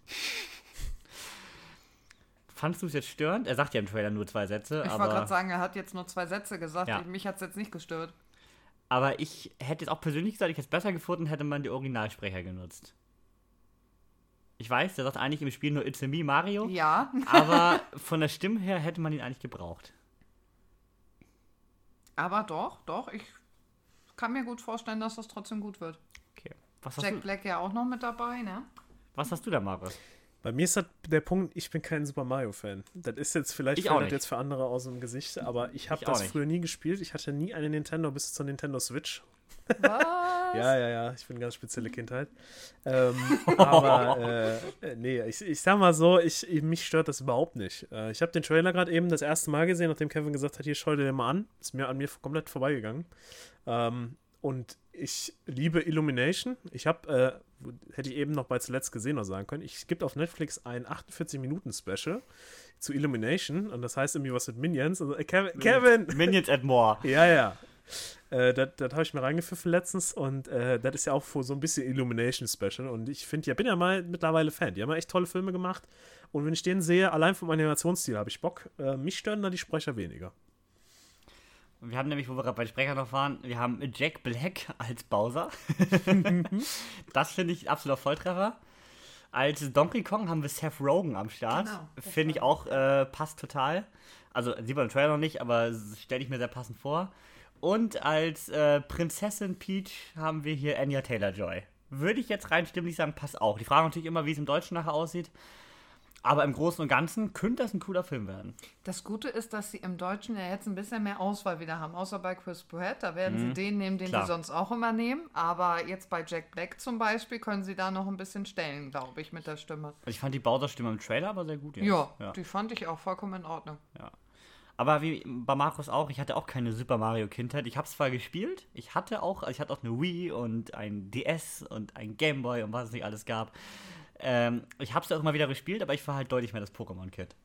Fandst du es jetzt störend? Er sagt ja im Trailer nur zwei Sätze, Ich wollte gerade sagen, er hat jetzt nur zwei Sätze gesagt. Ja. Mich hat es jetzt nicht gestört. aber ich hätte jetzt auch persönlich gesagt, ich hätte es besser gefunden, hätte man die Originalsprecher genutzt. Ich weiß, der sagt eigentlich im Spiel nur It's a me, Mario, Ja, aber von der Stimme her hätte man ihn eigentlich gebraucht. aber doch, doch. Ich kann mir gut vorstellen, dass das trotzdem gut wird. Okay. Was hast, Jack du, Black ja auch noch mit dabei, ne? was hast du da, Marius? Bei mir ist das der Punkt, ich bin kein Super Mario-Fan. Das ist jetzt vielleicht Ich das nicht. jetzt für andere aus dem Gesicht, aber ich habe das nicht. früher nie gespielt. Ich hatte nie eine Nintendo bis zur Nintendo Switch. Was? Ja, ja, ja, ich bin eine ganz spezielle Kindheit. Ähm, aber äh, nee, ich, ich sag mal so, ich, ich, mich stört das überhaupt nicht. Äh, ich habe den Trailer gerade eben das erste Mal gesehen, nachdem Kevin gesagt hat, hier schau dir den mal an. Ist mir an mir komplett vorbeigegangen. Ähm, und ich liebe Illumination. Ich habe, äh, hätte ich eben noch bei zuletzt gesehen noch sagen können, ich es gibt auf Netflix ein 48-Minuten-Special zu Illumination und das heißt irgendwie was mit Minions. Also, äh, Kevin, Kevin! Minions and More. Ja, ja. Äh, das habe ich mir reingepfiffen letztens und äh, das ist ja auch so ein bisschen Illumination Special und ich finde, ja, bin ja mal mittlerweile Fan. Die haben ja echt tolle Filme gemacht und wenn ich den sehe, allein vom Animationsstil habe ich Bock. Äh, mich stören da die Sprecher weniger. Wir haben nämlich, wo wir gerade bei Sprecher noch waren, wir haben Jack Black als Bowser. das finde ich absoluter Volltreffer. Als Donkey Kong haben wir Seth Rogen am Start. Genau, finde ich auch, äh, passt total. Also sieht man im Trailer noch nicht, aber stelle ich mir sehr passend vor. Und als äh, Prinzessin Peach haben wir hier Anya Taylor-Joy. Würde ich jetzt rein stimmlich sagen, passt auch. Die Frage natürlich immer, wie es im Deutschen nachher aussieht. Aber im Großen und Ganzen könnte das ein cooler Film werden. Das Gute ist, dass sie im Deutschen ja jetzt ein bisschen mehr Auswahl wieder haben, außer bei Chris Pratt. Da werden sie den nehmen, den Mhm. Klar. sie sonst auch immer nehmen. Aber jetzt bei Jack Black zum Beispiel können sie da noch ein bisschen stellen, glaube ich, mit der Stimme. Ich fand die Bowser-Stimme im Trailer aber sehr gut. Jetzt. Ja, die fand ich auch vollkommen in Ordnung. Aber wie bei Markus auch, ich hatte auch keine Super Mario Kindheit. Ich habe es zwar gespielt, ich hatte auch, also ich hatte auch eine Wii und ein DS und ein Game Boy und was es nicht alles gab. Ähm, ich habe es auch immer wieder gespielt, aber ich war halt deutlich mehr das Pokémon-Kid.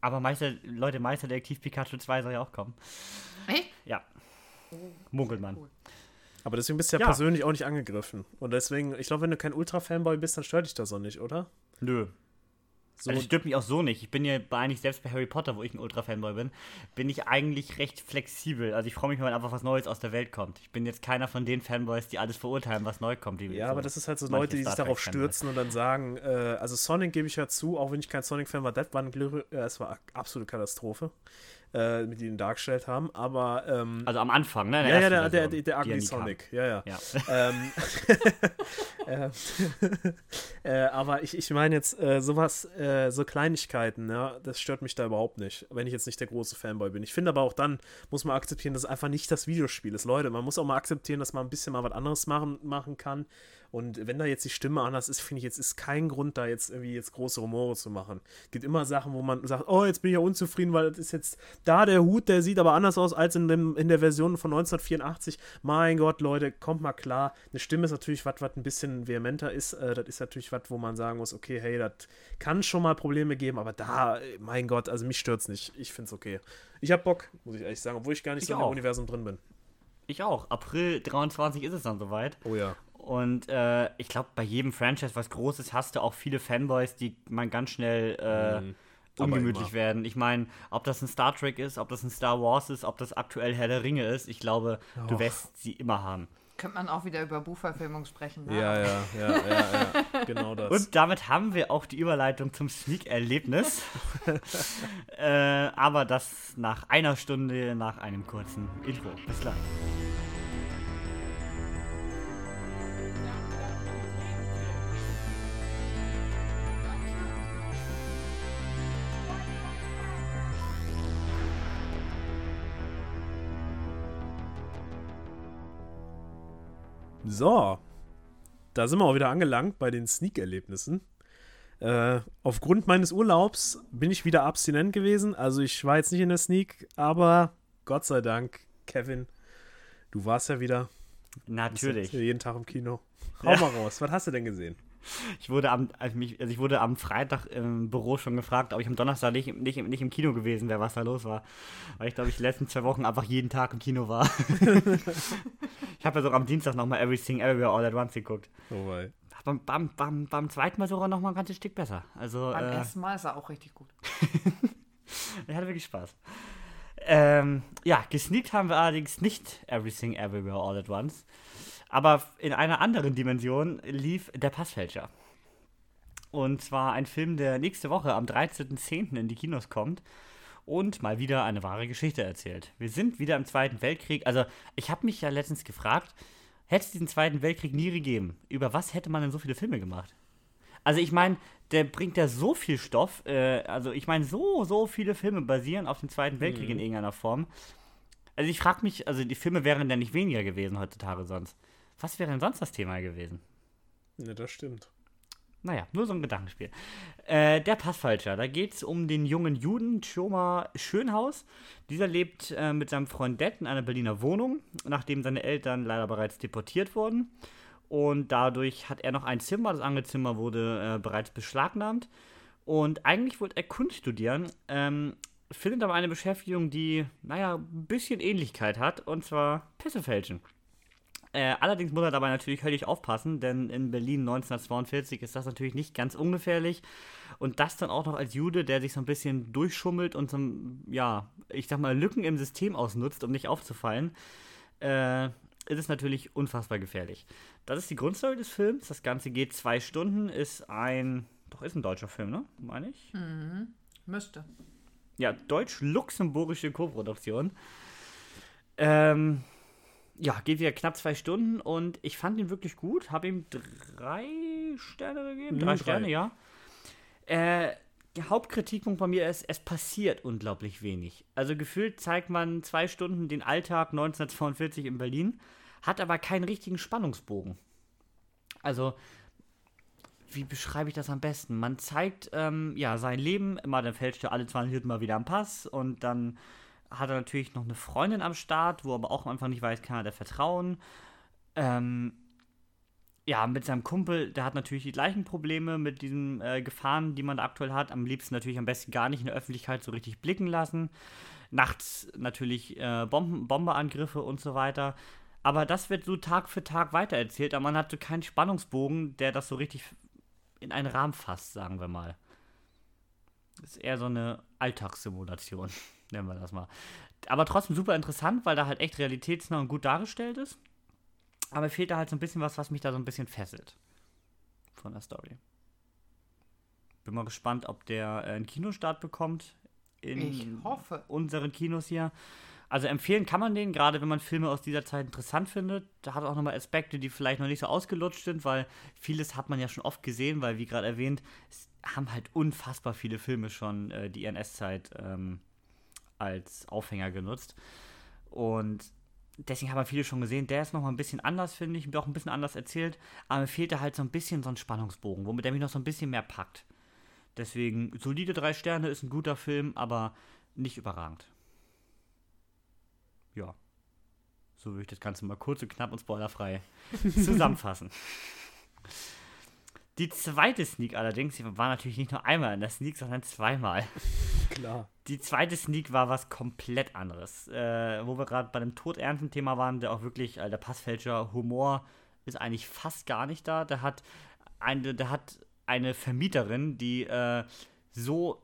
Aber Meister, Leute, Meisterdetektiv Pikachu 2 soll ja auch kommen. Echt? Ja. Munkelt man. Cool. Aber deswegen bist du ja, Ja. persönlich auch nicht angegriffen. Und deswegen, ich glaube, wenn du kein Ultra-Fanboy bist, dann stört dich das auch nicht, oder? Nö. So, Also das stört mich auch so nicht. Ich bin ja bei- eigentlich selbst bei Harry Potter, wo ich ein Ultra-Fanboy bin, bin ich eigentlich recht flexibel. Also ich freue mich, wenn einfach was Neues aus der Welt kommt. Ich bin jetzt keiner von den Fanboys, die alles verurteilen, was neu kommt. Ja, so aber das ist halt so Leute, die sich darauf stürzen und dann sagen, äh, also Sonic gebe ich ja zu, auch wenn ich kein Sonic-Fan war, das war, ein Glück, äh, war absolute Katastrophe, äh, mit denen dargestellt haben, aber ähm, Also am Anfang, ne? in ja, ja, der, der, der, der Ugly. Sonic, ja, ja. Ja. ähm, äh, äh, aber ich, ich meine jetzt äh, sowas, äh, so Kleinigkeiten, ja, das stört mich da überhaupt nicht, wenn ich jetzt nicht der große Fanboy bin. Ich finde aber auch dann muss man akzeptieren, dass es einfach nicht das Videospiel ist. Leute, man muss auch mal akzeptieren, dass man ein bisschen mal was anderes machen, machen kann. Und wenn da jetzt die Stimme anders ist, finde ich, jetzt ist kein Grund, da jetzt irgendwie jetzt große Rumore zu machen. Es gibt immer Sachen, wo man sagt, oh, jetzt bin ich ja unzufrieden, weil das ist jetzt da der Hut, der sieht aber anders aus als in, dem, in der Version von 1984. Mein Gott, Leute, kommt mal klar. Eine Stimme ist natürlich was, was ein bisschen vehementer ist. Äh, das ist natürlich was, wo man sagen muss, okay, hey, das kann schon mal Probleme geben, aber da, mein Gott, also mich stört's nicht. Ich finde es okay. Ich hab Bock, muss ich ehrlich sagen, obwohl ich gar nicht Ich so auch. Universum drin bin. Ich auch. April 23 ist es dann soweit. Oh ja. Und äh, ich glaube, bei jedem Franchise, was Großes, hast du auch viele Fanboys, die man ganz schnell äh, Mhm. Ungemütlich werden. Ich meine, ob das ein Star Trek ist, ob das ein Star Wars ist, ob das aktuell Herr der Ringe ist, ich glaube, du Och. wirst sie immer haben. Könnte man auch wieder über Buchverfilmung sprechen. Ne? Ja, ja, ja, ja, ja. Genau das. Und damit haben wir auch die Überleitung zum Sneak-Erlebnis. äh, aber das nach einer Stunde, nach einem kurzen Intro. Bis gleich. So, da sind wir auch wieder angelangt bei den Sneak-Erlebnissen. Äh, aufgrund meines Urlaubs bin ich wieder abstinent gewesen. Also ich war jetzt nicht in der Sneak, aber Gott sei Dank, Kevin, du warst ja wieder. Natürlich. ja jeden Tag im Kino. Hau mal raus, was hast du denn gesehen? Ich wurde am, also mich, also ich wurde am Freitag im Büro schon gefragt, ob ich am Donnerstag nicht, nicht, nicht im Kino gewesen wäre, was da los war. Weil ich glaube, ich die letzten zwei Wochen einfach jeden Tag im Kino war. ich habe ja sogar am Dienstag nochmal Everything Everywhere All at Once geguckt. Oh, wei. Beim, beim, beim, beim zweiten Mal sogar nochmal ein ganzes Stück besser. Also, Beim äh, ersten Mal ist er auch richtig gut. er hatte wirklich Spaß. Ähm, ja, gesneakt haben wir allerdings nicht Everything Everywhere All at Once. Aber in einer anderen Dimension lief Der Passfälscher. Und zwar ein Film, der nächste Woche am 13.10. in die Kinos kommt und mal wieder eine wahre Geschichte erzählt. Wir sind wieder im Zweiten Weltkrieg. Also, ich habe mich ja letztens gefragt, hätte es diesen Zweiten Weltkrieg nie gegeben, über was hätte man denn so viele Filme gemacht? Also ich meine, der bringt ja so viel Stoff, äh, also ich meine, so, so viele Filme basieren auf dem Zweiten Weltkrieg Mhm. in irgendeiner Form. Also ich frage mich, also die Filme wären ja nicht weniger gewesen heutzutage sonst. Was wäre denn sonst das Thema gewesen? Ja, das stimmt. Naja, nur so ein Gedankenspiel. Äh, der Passfalscher, da geht es um den jungen Juden Choma Schönhaus. Dieser lebt äh, mit seinem Freund Dett in einer Berliner Wohnung, nachdem seine Eltern leider bereits deportiert wurden. Und dadurch hat er noch ein Zimmer, das andere Zimmer wurde äh, bereits beschlagnahmt. Und eigentlich wollte er Kunst studieren, ähm, findet aber eine Beschäftigung, die, naja, ein bisschen Ähnlichkeit hat, und zwar Pässe fälschen. Äh, allerdings muss er dabei natürlich höllisch aufpassen, denn in Berlin 1942 ist das natürlich nicht ganz ungefährlich. Und das dann auch noch als Jude, der sich so ein bisschen durchschummelt und so, ja, ich sag mal, Lücken im System ausnutzt, um nicht aufzufallen, äh, ist es natürlich unfassbar gefährlich. Das ist die Grundstory des Films. Das Ganze geht zwei Stunden, ist ein, doch ist ein deutscher Film, ne? Meine ich? Müsste. Ja, deutsch-luxemburgische Koproduktion. Ähm, ja, geht wieder knapp zwei Stunden und ich fand ihn wirklich gut. Habe ihm drei Sterne gegeben. Drei drei. Sterne, ja. Äh, der Hauptkritikpunkt bei mir ist, es passiert unglaublich wenig. Also gefühlt zeigt man zwei Stunden den Alltag 1942 in Berlin, hat aber keinen richtigen Spannungsbogen. Also, wie beschreibe ich das am besten? Man zeigt ähm, ja sein Leben, immer dann fälscht er alle 20 Minuten mal wieder am Pass und dann hat er natürlich noch eine Freundin am Start, wo er aber auch Anfang nicht weiß, kann er der vertrauen. Ähm, ja, mit seinem Kumpel, der hat natürlich die gleichen Probleme mit diesen äh, Gefahren, die man da aktuell hat. Am liebsten natürlich am besten gar nicht in der Öffentlichkeit so richtig blicken lassen. Nachts natürlich äh, Bomben, Bomberangriffe und so weiter. Aber das wird so Tag für Tag weitererzählt, aber man hat so keinen Spannungsbogen, der das so richtig in einen Rahmen fasst, sagen wir mal. Das ist eher so eine Alltagssimulation, nennen wir das mal. Aber trotzdem super interessant, weil da halt echt realitätsnah und gut dargestellt ist. Aber fehlt da halt so ein bisschen was, was mich da so ein bisschen fesselt. Von der Story. Bin mal gespannt, ob der äh, einen Kinostart bekommt. In Ich hoffe. unseren Kinos hier. Also empfehlen kann man den, gerade wenn man Filme aus dieser Zeit interessant findet. Da hat auch nochmal Aspekte, die vielleicht noch nicht so ausgelutscht sind, weil vieles hat man ja schon oft gesehen, weil, wie gerade erwähnt, es haben halt unfassbar viele Filme schon äh, die NS-Zeit ähm, als Aufhänger genutzt. Und deswegen haben wir viele schon gesehen. Der ist nochmal ein bisschen anders, finde ich, auch ein bisschen anders erzählt. Aber mir fehlt da halt so ein bisschen so ein Spannungsbogen, womit er mich noch so ein bisschen mehr packt. Deswegen, solide drei Sterne ist ein guter Film, aber nicht überragend. Ja. So würde ich das Ganze mal kurz und knapp und spoilerfrei zusammenfassen. Die zweite Sneak allerdings, die war natürlich nicht nur einmal in der Sneak, sondern zweimal. Klar. Die zweite Sneak war was komplett anderes. Äh, wo wir gerade bei dem todernsten Thema waren, der auch wirklich, äh, der Passfälscher Humor ist eigentlich fast gar nicht da. Der hat eine, der hat eine Vermieterin, die äh, so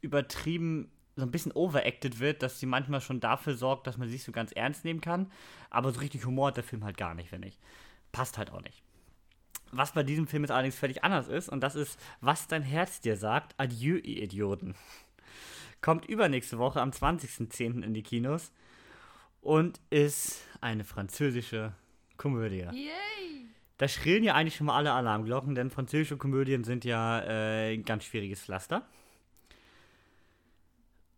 übertrieben, so ein bisschen overacted wird, dass sie manchmal schon dafür sorgt, dass man sich so ganz ernst nehmen kann. Aber so richtig Humor hat der Film halt gar nicht, finde ich. Passt halt auch nicht. Was bei diesem Film jetzt allerdings völlig anders ist, und das ist, was dein Herz dir sagt, adieu, ihr Idioten. Kommt übernächste Woche am 20.10. in die Kinos und ist eine französische Komödie. Yay! Da schrillen ja eigentlich schon mal alle Alarmglocken, denn französische Komödien sind ja äh, ein ganz schwieriges Pflaster.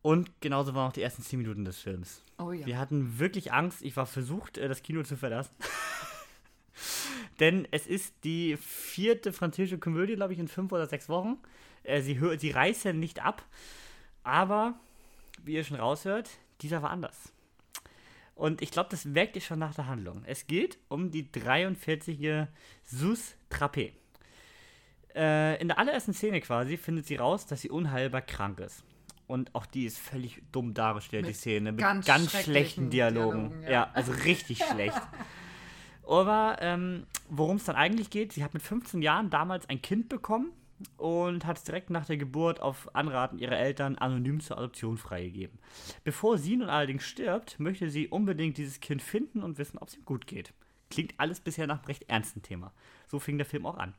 Und genauso waren auch die ersten 10 Minuten des Films. Oh ja. Wir hatten wirklich Angst. Ich war versucht, äh, das Kino zu verlassen. Denn es ist die vierte französische Komödie, glaube ich, in fünf oder sechs Wochen. Äh, sie, sie reißen nicht ab. Aber, wie ihr schon raushört, dieser war anders. Und ich glaube, das merkt ihr schon nach der Handlung. Es geht um die 43-jährige Sus Trappé. Äh, in der allerersten Szene quasi findet sie raus, dass sie unheilbar krank ist. Und auch die ist völlig dumm dargestellt, die Mit Szene. Mit ganz ganz, schlechten Dialogen. Dialogen, ja. ja. also richtig schlecht. Aber ähm, worum es dann eigentlich geht, sie hat mit 15 Jahren damals ein Kind bekommen und hat es direkt nach der Geburt auf Anraten ihrer Eltern anonym zur Adoption freigegeben. Bevor sie nun allerdings stirbt, möchte sie unbedingt dieses Kind finden und wissen, ob es ihm gut geht. klingt alles bisher nach einem recht ernsten Thema. So fing der Film auch an.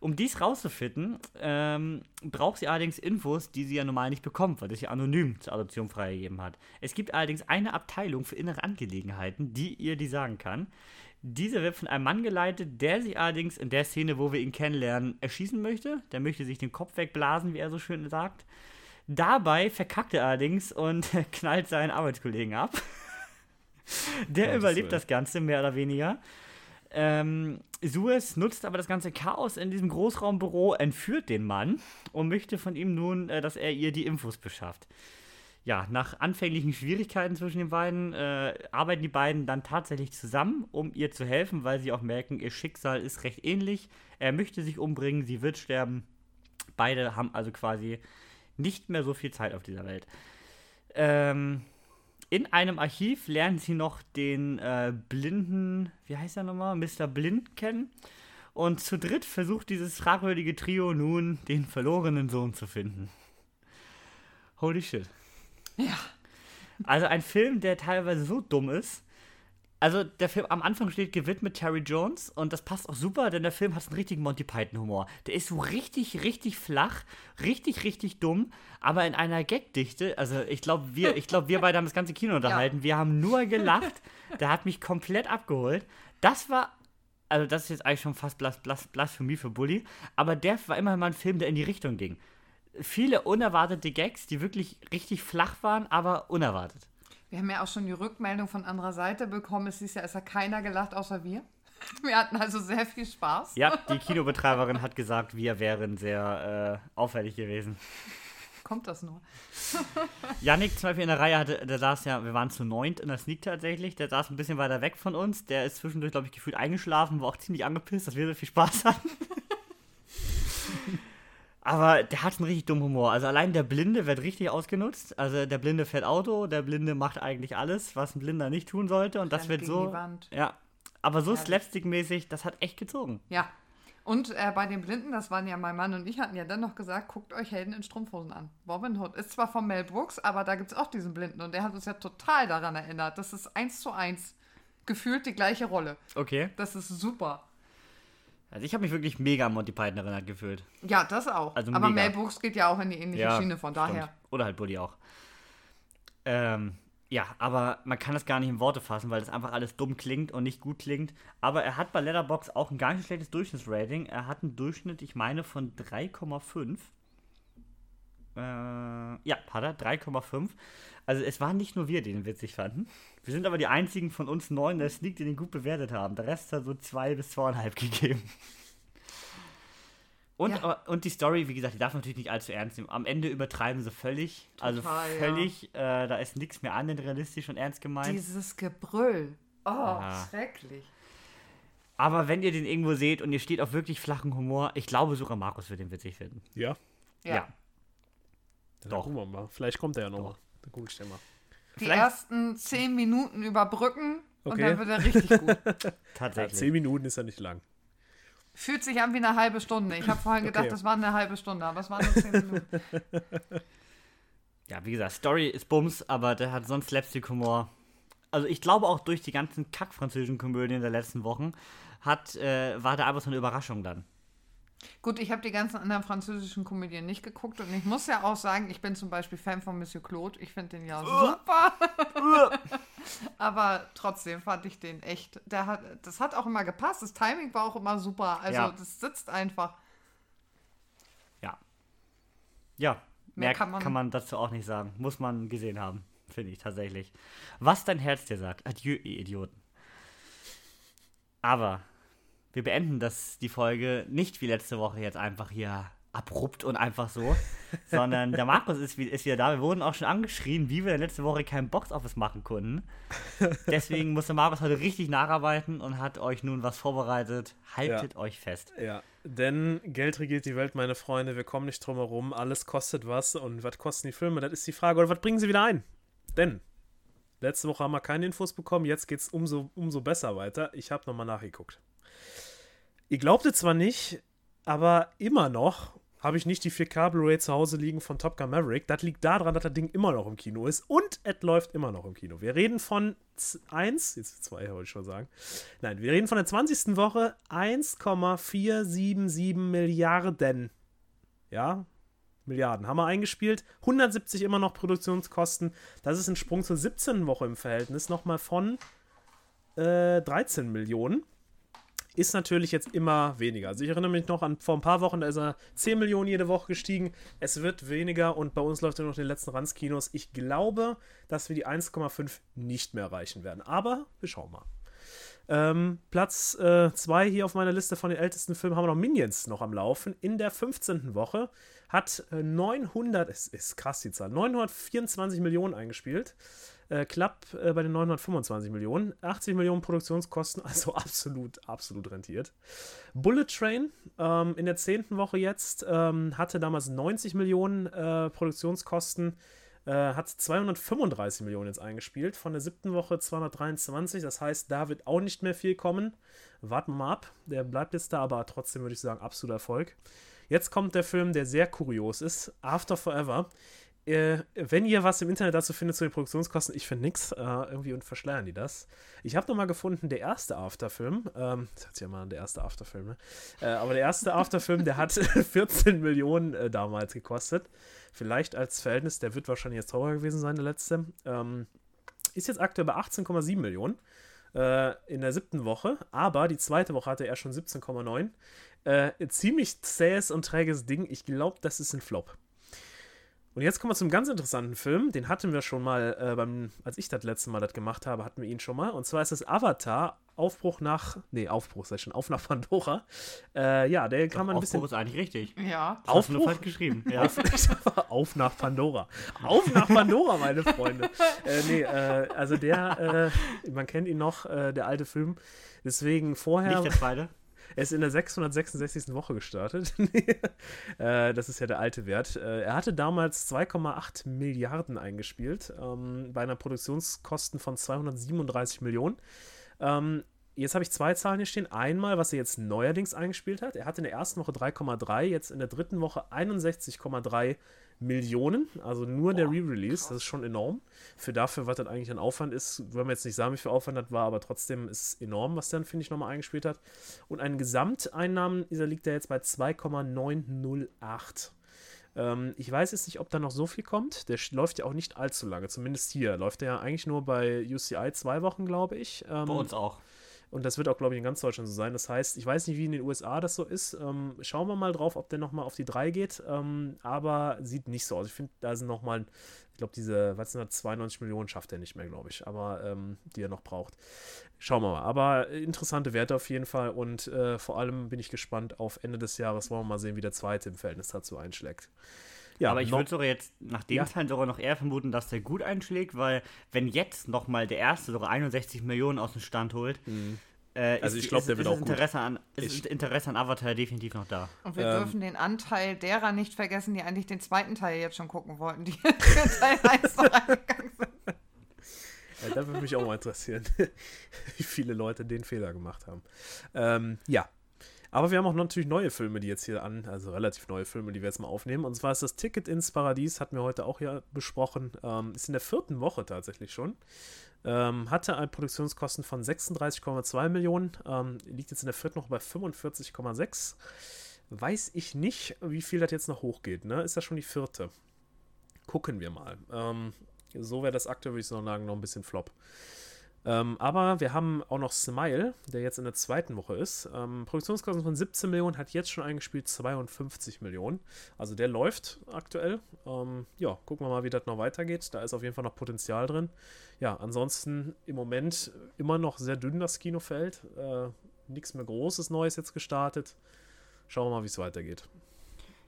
Um dies rauszufinden, ähm, braucht sie allerdings Infos, die sie ja normal nicht bekommt, weil das ja anonym zur Adoption freigegeben hat. Es gibt allerdings eine Abteilung für innere Angelegenheiten, die ihr die sagen kann. Diese wird von einem Mann geleitet, der sich allerdings in der Szene, wo wir ihn kennenlernen, erschießen möchte. Der möchte sich den Kopf wegblasen, wie er so schön sagt. Dabei verkackt er allerdings und knallt seinen Arbeitskollegen ab. Der Gottes überlebt das Ganze mehr oder weniger. Ähm, Suez nutzt aber das ganze Chaos in diesem Großraumbüro, entführt den Mann und möchte von ihm nun, äh, dass er ihr die Infos beschafft. Ja, nach anfänglichen Schwierigkeiten zwischen den beiden äh, arbeiten die beiden dann tatsächlich zusammen, um ihr zu helfen, weil sie auch merken, ihr Schicksal ist recht ähnlich. Er möchte sich umbringen, sie wird sterben. Beide haben also quasi nicht mehr so viel Zeit auf dieser Welt. Ähm, in einem Archiv lernen sie noch den äh, blinden, wie heißt er nochmal, Mr. Blind kennen. Und zu dritt versucht dieses fragwürdige Trio nun, den verlorenen Sohn zu finden. Holy shit. Ja. Also ein Film, der teilweise so dumm ist. Also der Film am Anfang steht gewidmet Terry Jones und das passt auch super, denn der Film hat einen richtigen Monty Python Humor. Der ist so richtig, richtig flach, richtig, richtig dumm, aber in einer Gagdichte. Also ich glaube, wir, ich glaube, wir beide haben das ganze Kino unterhalten. Wir haben nur gelacht. Der hat mich komplett abgeholt. Das war also das ist jetzt eigentlich schon fast Blas Blas Blasphemie für Bully, aber der war immer mal ein Film, der in die Richtung ging. Viele unerwartete Gags, die wirklich richtig flach waren, aber unerwartet. Wir haben ja auch schon die Rückmeldung von anderer Seite bekommen. Es ist ja, es hat keiner gelacht, außer wir. Wir hatten also sehr viel Spaß. Ja, die Kinobetreiberin hat gesagt, wir wären sehr äh, auffällig gewesen. Kommt das nur? Yannick zum Beispiel in der Reihe hatte, der saß ja, wir waren zu neunt in der Sneak tatsächlich, der saß ein bisschen weiter weg von uns, der ist zwischendurch, glaube ich, gefühlt eingeschlafen, war auch ziemlich angepisst, dass wir so viel Spaß hatten. Aber der hat einen richtig dummen Humor. Also allein der Blinde wird richtig ausgenutzt. Also der Blinde fährt Auto, der Blinde macht eigentlich alles, was ein Blinder nicht tun sollte. Und das Rennt wird so. die Wand. Ja. Aber so Herrlich. slapstick-mäßig, das hat echt gezogen. Ja. Und äh, bei den Blinden, das waren ja mein Mann und ich, hatten ja dann noch gesagt, guckt euch Helden in Strumpfhosen an. Robin Hood ist zwar von Mel Brooks, aber da gibt es auch diesen Blinden und der hat uns ja total daran erinnert. Das ist eins zu eins gefühlt die gleiche Rolle. Okay. Das ist super. Also ich habe mich wirklich mega an Monty Python erinnert gefühlt. Ja, das auch. Also aber mega. Mel Brooks geht ja auch in die ähnliche Schiene, von stimmt. daher. Oder halt Buddy auch. Ähm, ja, aber man kann das gar nicht in Worte fassen, weil das einfach alles dumm klingt und nicht gut klingt. Aber er hat bei Letterbox auch ein gar nicht schlechtes Durchschnittsrating. Er hat einen Durchschnitt, ich meine, von 3,5. Äh, ja, hat er, 3,5. Also es waren nicht nur wir, die den witzig fanden. Wir sind aber die einzigen von uns neun, der Sneak, die den gut bewertet haben. Der Rest hat so zwei bis zweieinhalb gegeben. Und, Ja. aber- und die Story, wie gesagt, die darf man natürlich nicht allzu ernst nehmen. Am Ende übertreiben sie völlig. also Total, ja. völlig, äh, da ist nichts mehr an, realistisch und ernst gemeint. Dieses Gebrüll. Oh, Ja. schrecklich. aber wenn ihr den irgendwo seht und ihr steht auf wirklich flachen Humor, ich glaube sogar Markus wird den witzig finden. Ja. Ja. Ja. Dann Doch. gucken wir mal. Vielleicht kommt er ja nochmal. Dann gucke ich dir mal. Die Vielleicht- ersten zehn Minuten überbrücken und Okay. dann wird er richtig gut. Ja, Tatsächlich. zehn Minuten ist ja nicht lang. Fühlt sich an wie eine halbe Stunde. Ich habe vorhin gedacht, Okay. das war eine halbe Stunde, aber es waren nur zehn Minuten. Ja, wie gesagt, Story ist Bums, aber der hat sonst Slapstick-Humor. Also ich glaube auch durch die ganzen kack-französischen Komödien der letzten Wochen hat, äh, war der einfach so eine Überraschung dann. Gut, ich habe die ganzen anderen französischen Komödien nicht geguckt und ich muss ja auch sagen, ich bin zum Beispiel Fan von Monsieur Claude. Ich finde den ja super. Aber trotzdem fand ich den echt. Der hat, das hat auch immer gepasst. Das Timing war auch immer super. Also Ja. das sitzt einfach. Ja. Ja, mehr, Mehr kann, kann man, man- dazu auch nicht sagen. Muss man gesehen haben, finde ich tatsächlich. Was dein Herz dir sagt. Adieu, ihr Idioten. Aber wir beenden das, die Folge nicht wie letzte Woche jetzt einfach hier abrupt und einfach so, sondern der Markus ist, ist wieder da. Wir wurden auch schon angeschrien, wie wir letzte Woche kein Boxoffice machen konnten. Deswegen musste Markus heute richtig nacharbeiten und hat euch nun was vorbereitet. Haltet euch fest. Ja, denn Geld regiert die Welt, meine Freunde. Wir kommen nicht drum herum. Alles kostet was. Und was kosten die Filme? Das ist die Frage. Oder was bringen sie wieder ein? Denn letzte Woche haben wir keine Infos bekommen. Jetzt geht es umso, umso besser weiter. Ich habe nochmal nachgeguckt. Ihr glaubt es zwar nicht, aber immer noch habe ich nicht die 4K Blu-ray zu Hause liegen von Top Gun Maverick. Das liegt daran, dass das Ding immer noch im Kino ist und es läuft immer noch im Kino. Wir reden von 1, jetzt 2 wollte ich schon sagen. Nein, wir reden von der 20. Woche 1,477 Milliarden. Ja, Milliarden haben wir eingespielt. 170 immer noch Produktionskosten. Das ist ein Sprung zur 17. Woche im Verhältnis nochmal von äh, 13 Millionen ist natürlich jetzt immer weniger. Also ich erinnere mich noch an vor ein paar Wochen, da ist er 10 Millionen jede Woche gestiegen. Es wird weniger und bei uns läuft er noch in den letzten Ranzkinos. Ich glaube, dass wir die 1,5 nicht mehr erreichen werden. Aber wir schauen mal. Ähm, Platz 2 äh, hier auf meiner Liste von den ältesten Filmen haben wir noch Minions noch am Laufen. In der 15. Woche hat 900, es ist krass die Zahl, 924 Millionen eingespielt. Äh, Club äh, bei den 925 Millionen. 80 Millionen Produktionskosten, also absolut, absolut rentiert. Bullet Train ähm, in der 10. Woche jetzt ähm, hatte damals 90 Millionen äh, Produktionskosten. Äh, hat 235 Millionen jetzt eingespielt. Von der siebten Woche 223. Das heißt, da wird auch nicht mehr viel kommen. Warten wir mal ab. Der bleibt jetzt da, aber trotzdem würde ich sagen, absoluter Erfolg. Jetzt kommt der Film, der sehr kurios ist. After Forever äh, wenn ihr was im Internet dazu findet zu den Produktionskosten, ich finde nichts, äh, irgendwie und verschleiern die das. Ich habe nochmal gefunden, der erste Afterfilm, ähm, das hat sich ja mal der erste Afterfilm, ne? Äh, aber der erste Afterfilm, der hat 14 Millionen äh, damals gekostet. Vielleicht als Verhältnis, der wird wahrscheinlich jetzt teurer gewesen sein, der letzte. Ähm, ist jetzt aktuell bei 18,7 Millionen äh, in der siebten Woche, aber die zweite Woche hatte er schon 17,9. Äh, ziemlich zähes und träges Ding. Ich glaube, das ist ein Flop. Und jetzt kommen wir zum ganz interessanten Film. Den hatten wir schon mal, äh, beim, als ich das letzte Mal das gemacht habe, hatten wir ihn schon mal. Und zwar ist es Avatar, Aufbruch nach, nee, Aufbruch, sag ich schon, auf nach Pandora. Äh, ja, der kann man ein bisschen. Aufbruch ist eigentlich richtig. Ja. Das Aufbruch? falsch geschrieben. Ja. Auf, auf, nach Pandora. Auf nach Pandora, meine Freunde. äh, nee, äh, also der, äh, man kennt ihn noch, äh, der alte Film. Deswegen vorher. Nicht der zweite. Er ist in der 666. Woche gestartet. äh, das ist ja der alte Wert. Äh, er hatte damals 2,8 Milliarden eingespielt, ähm, bei einer Produktionskosten von 237 Millionen. Ähm, jetzt habe ich zwei Zahlen hier stehen. Einmal, was er jetzt neuerdings eingespielt hat. Er hatte in der ersten Woche 3,3, jetzt in der dritten Woche 61,3 Millionen, also nur Boah, der Re-Release, das ist schon enorm. Für dafür, was das eigentlich ein Aufwand ist, wollen wir jetzt nicht sagen, wie viel Aufwand das war, aber trotzdem ist es enorm, was dann, finde ich, nochmal eingespielt hat. Und ein Gesamteinnahmen, dieser liegt ja jetzt bei 2,908. Ähm, ich weiß jetzt nicht, ob da noch so viel kommt. Der läuft ja auch nicht allzu lange, zumindest hier. Läuft der ja eigentlich nur bei UCI zwei Wochen, glaube ich. Ähm, bei uns auch. Und das wird auch, glaube ich, in ganz Deutschland so sein. Das heißt, ich weiß nicht, wie in den USA das so ist. Ähm, schauen wir mal drauf, ob der nochmal auf die 3 geht. Ähm, aber sieht nicht so aus. Ich finde, da sind nochmal, ich glaube, diese, was sind das, 92 Millionen schafft er nicht mehr, glaube ich. Aber ähm, die er noch braucht. Schauen wir mal. Aber interessante Werte auf jeden Fall. Und äh, vor allem bin ich gespannt auf Ende des Jahres. Wollen wir mal sehen, wie der zweite im Verhältnis dazu einschlägt. Ja, aber ich würde sogar jetzt nach dem ja. Teil sogar noch eher vermuten, dass der gut einschlägt, weil wenn jetzt nochmal der erste sogar 61 Millionen aus dem Stand holt, mhm. Äh, also ich glaube, der wird auch Interesse gut. An, ist Interesse an Avatar definitiv noch da. Und wir ähm, dürfen den Anteil derer nicht vergessen, die eigentlich den zweiten Teil jetzt schon gucken wollten, die jetzt Teil 1 noch angegangen sind. Ja, da würde mich auch mal interessieren, wie viele Leute den Fehler gemacht haben. Ähm, ja, aber wir haben auch natürlich neue Filme, die jetzt hier an, also relativ neue Filme, die wir jetzt mal aufnehmen. Und zwar ist das Ticket ins Paradies, hatten wir heute auch ja besprochen. Ähm, ist in der vierten Woche tatsächlich schon. Ähm, hatte eine Produktionskosten von 36,2 Millionen. Ähm, liegt jetzt in der vierten Woche bei 45,6. Weiß ich nicht, wie viel das jetzt noch hochgeht. Ne? Ist das schon die vierte? Gucken wir mal. Ähm, so wäre das aktuell, würde ich sagen, noch ein bisschen flop. Ähm, aber wir haben auch noch Smile, der jetzt in der zweiten Woche ist. Ähm, Produktionskosten von 17 Millionen, hat jetzt schon eingespielt 52 Millionen. Also der läuft aktuell. Ähm, ja, gucken wir mal, wie das noch weitergeht. Da ist auf jeden Fall noch Potenzial drin. Ja, ansonsten im Moment immer noch sehr dünn das Kinofeld. Äh, Nichts mehr Großes Neues jetzt gestartet. Schauen wir mal, wie es weitergeht.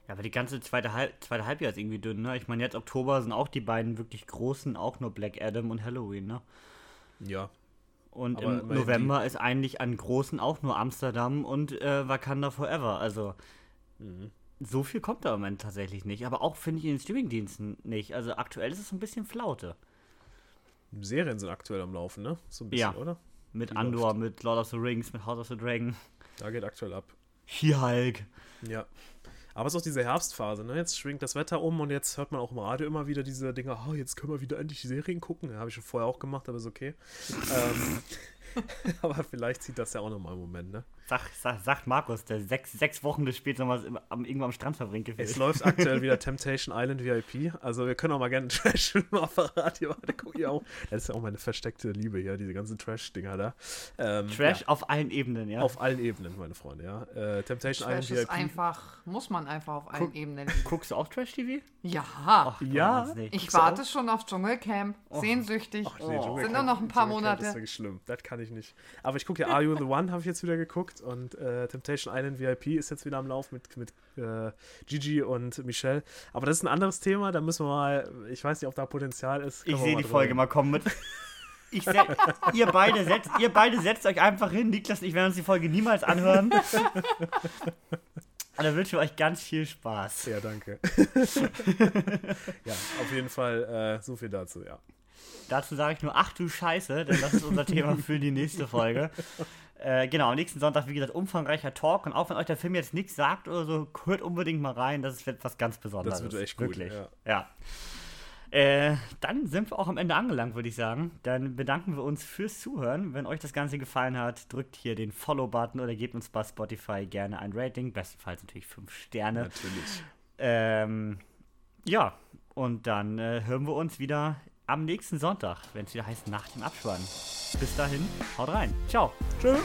Ja, aber die ganze zweite, Halb zweite Halbjahr ist irgendwie dünn, ne? Ich meine, jetzt Oktober sind auch die beiden wirklich großen, auch nur Black Adam und Halloween, ne? Ja. Und im November ist eigentlich an großen auch nur Amsterdam und äh, Wakanda Forever. Also mhm. so viel kommt da im Moment tatsächlich nicht. Aber auch finde ich in den Streamingdiensten nicht. Also aktuell ist es so ein bisschen Flaute. Serien sind aktuell am Laufen, ne? So ein bisschen, ja. oder? Mit Die Andor, läuft. mit Lord of the Rings, mit House of the Dragon. Da geht aktuell ab. Hier Hulk. Ja. Aber es ist auch diese Herbstphase, ne? Jetzt schwingt das Wetter um und jetzt hört man auch im Radio immer wieder diese Dinge, oh, jetzt können wir wieder endlich Serien gucken. Ja, habe ich schon vorher auch gemacht, aber ist okay. ähm, aber vielleicht zieht das ja auch nochmal einen Moment, ne? Sag, sag, sagt Markus, der sechs, sechs Wochen später nochmal am, irgendwo am Strand verbringt gefällt. Es läuft aktuell wieder Temptation Island VIP. Also wir können auch mal gerne Trash-Filme auf der Radio gucken. Auch. Das ist ja auch meine versteckte Liebe hier, diese ganzen Trash-Dinger da. Ähm, Trash ja. auf allen Ebenen, ja. Auf allen Ebenen, meine Freunde, ja. Äh, Temptation Trash Island ist VIP. einfach, muss man einfach auf allen Guck, Ebenen. Guckst du auch Trash-TV? Ja. Ach, ja. Ich warte schon auf Dschungelcamp. Oh. Sehnsüchtig. Ach, nee, oh. Sind nur noch ein paar Monate. Das ist wirklich schlimm. Das kann ich nicht. Aber ich gucke ja Are You the One, habe ich jetzt wieder geguckt und äh, Temptation Island VIP ist jetzt wieder am Lauf mit, mit äh, Gigi und Michelle. Aber das ist ein anderes Thema, da müssen wir mal, ich weiß nicht, ob da Potenzial ist. Ich sehe die Folge mal kommen mit. Ich ihr, beide setzt, ihr beide setzt euch einfach hin. Niklas und ich werden uns die Folge niemals anhören. Und da wünschen wir euch ganz viel Spaß. Ja, danke. ja, auf jeden Fall äh, so viel dazu, ja. Dazu sage ich nur, ach du Scheiße, denn das ist unser Thema für die nächste Folge. Äh, genau, nächsten Sonntag, wie gesagt, umfangreicher Talk. Und auch wenn euch der Film jetzt nichts sagt oder so, hört unbedingt mal rein. Das ist etwas ganz Besonderes. Das wird echt gut. Wirklich. Ja. ja. Äh, dann sind wir auch am Ende angelangt, würde ich sagen. Dann bedanken wir uns fürs Zuhören. Wenn euch das Ganze gefallen hat, drückt hier den Follow-Button oder gebt uns bei Spotify gerne ein Rating. Bestenfalls natürlich 5 Sterne. Natürlich. Ähm, ja, und dann äh, hören wir uns wieder am nächsten Sonntag, wenn es wieder heißt nach dem Abspann. Bis dahin, haut rein. Ciao. Tschüss.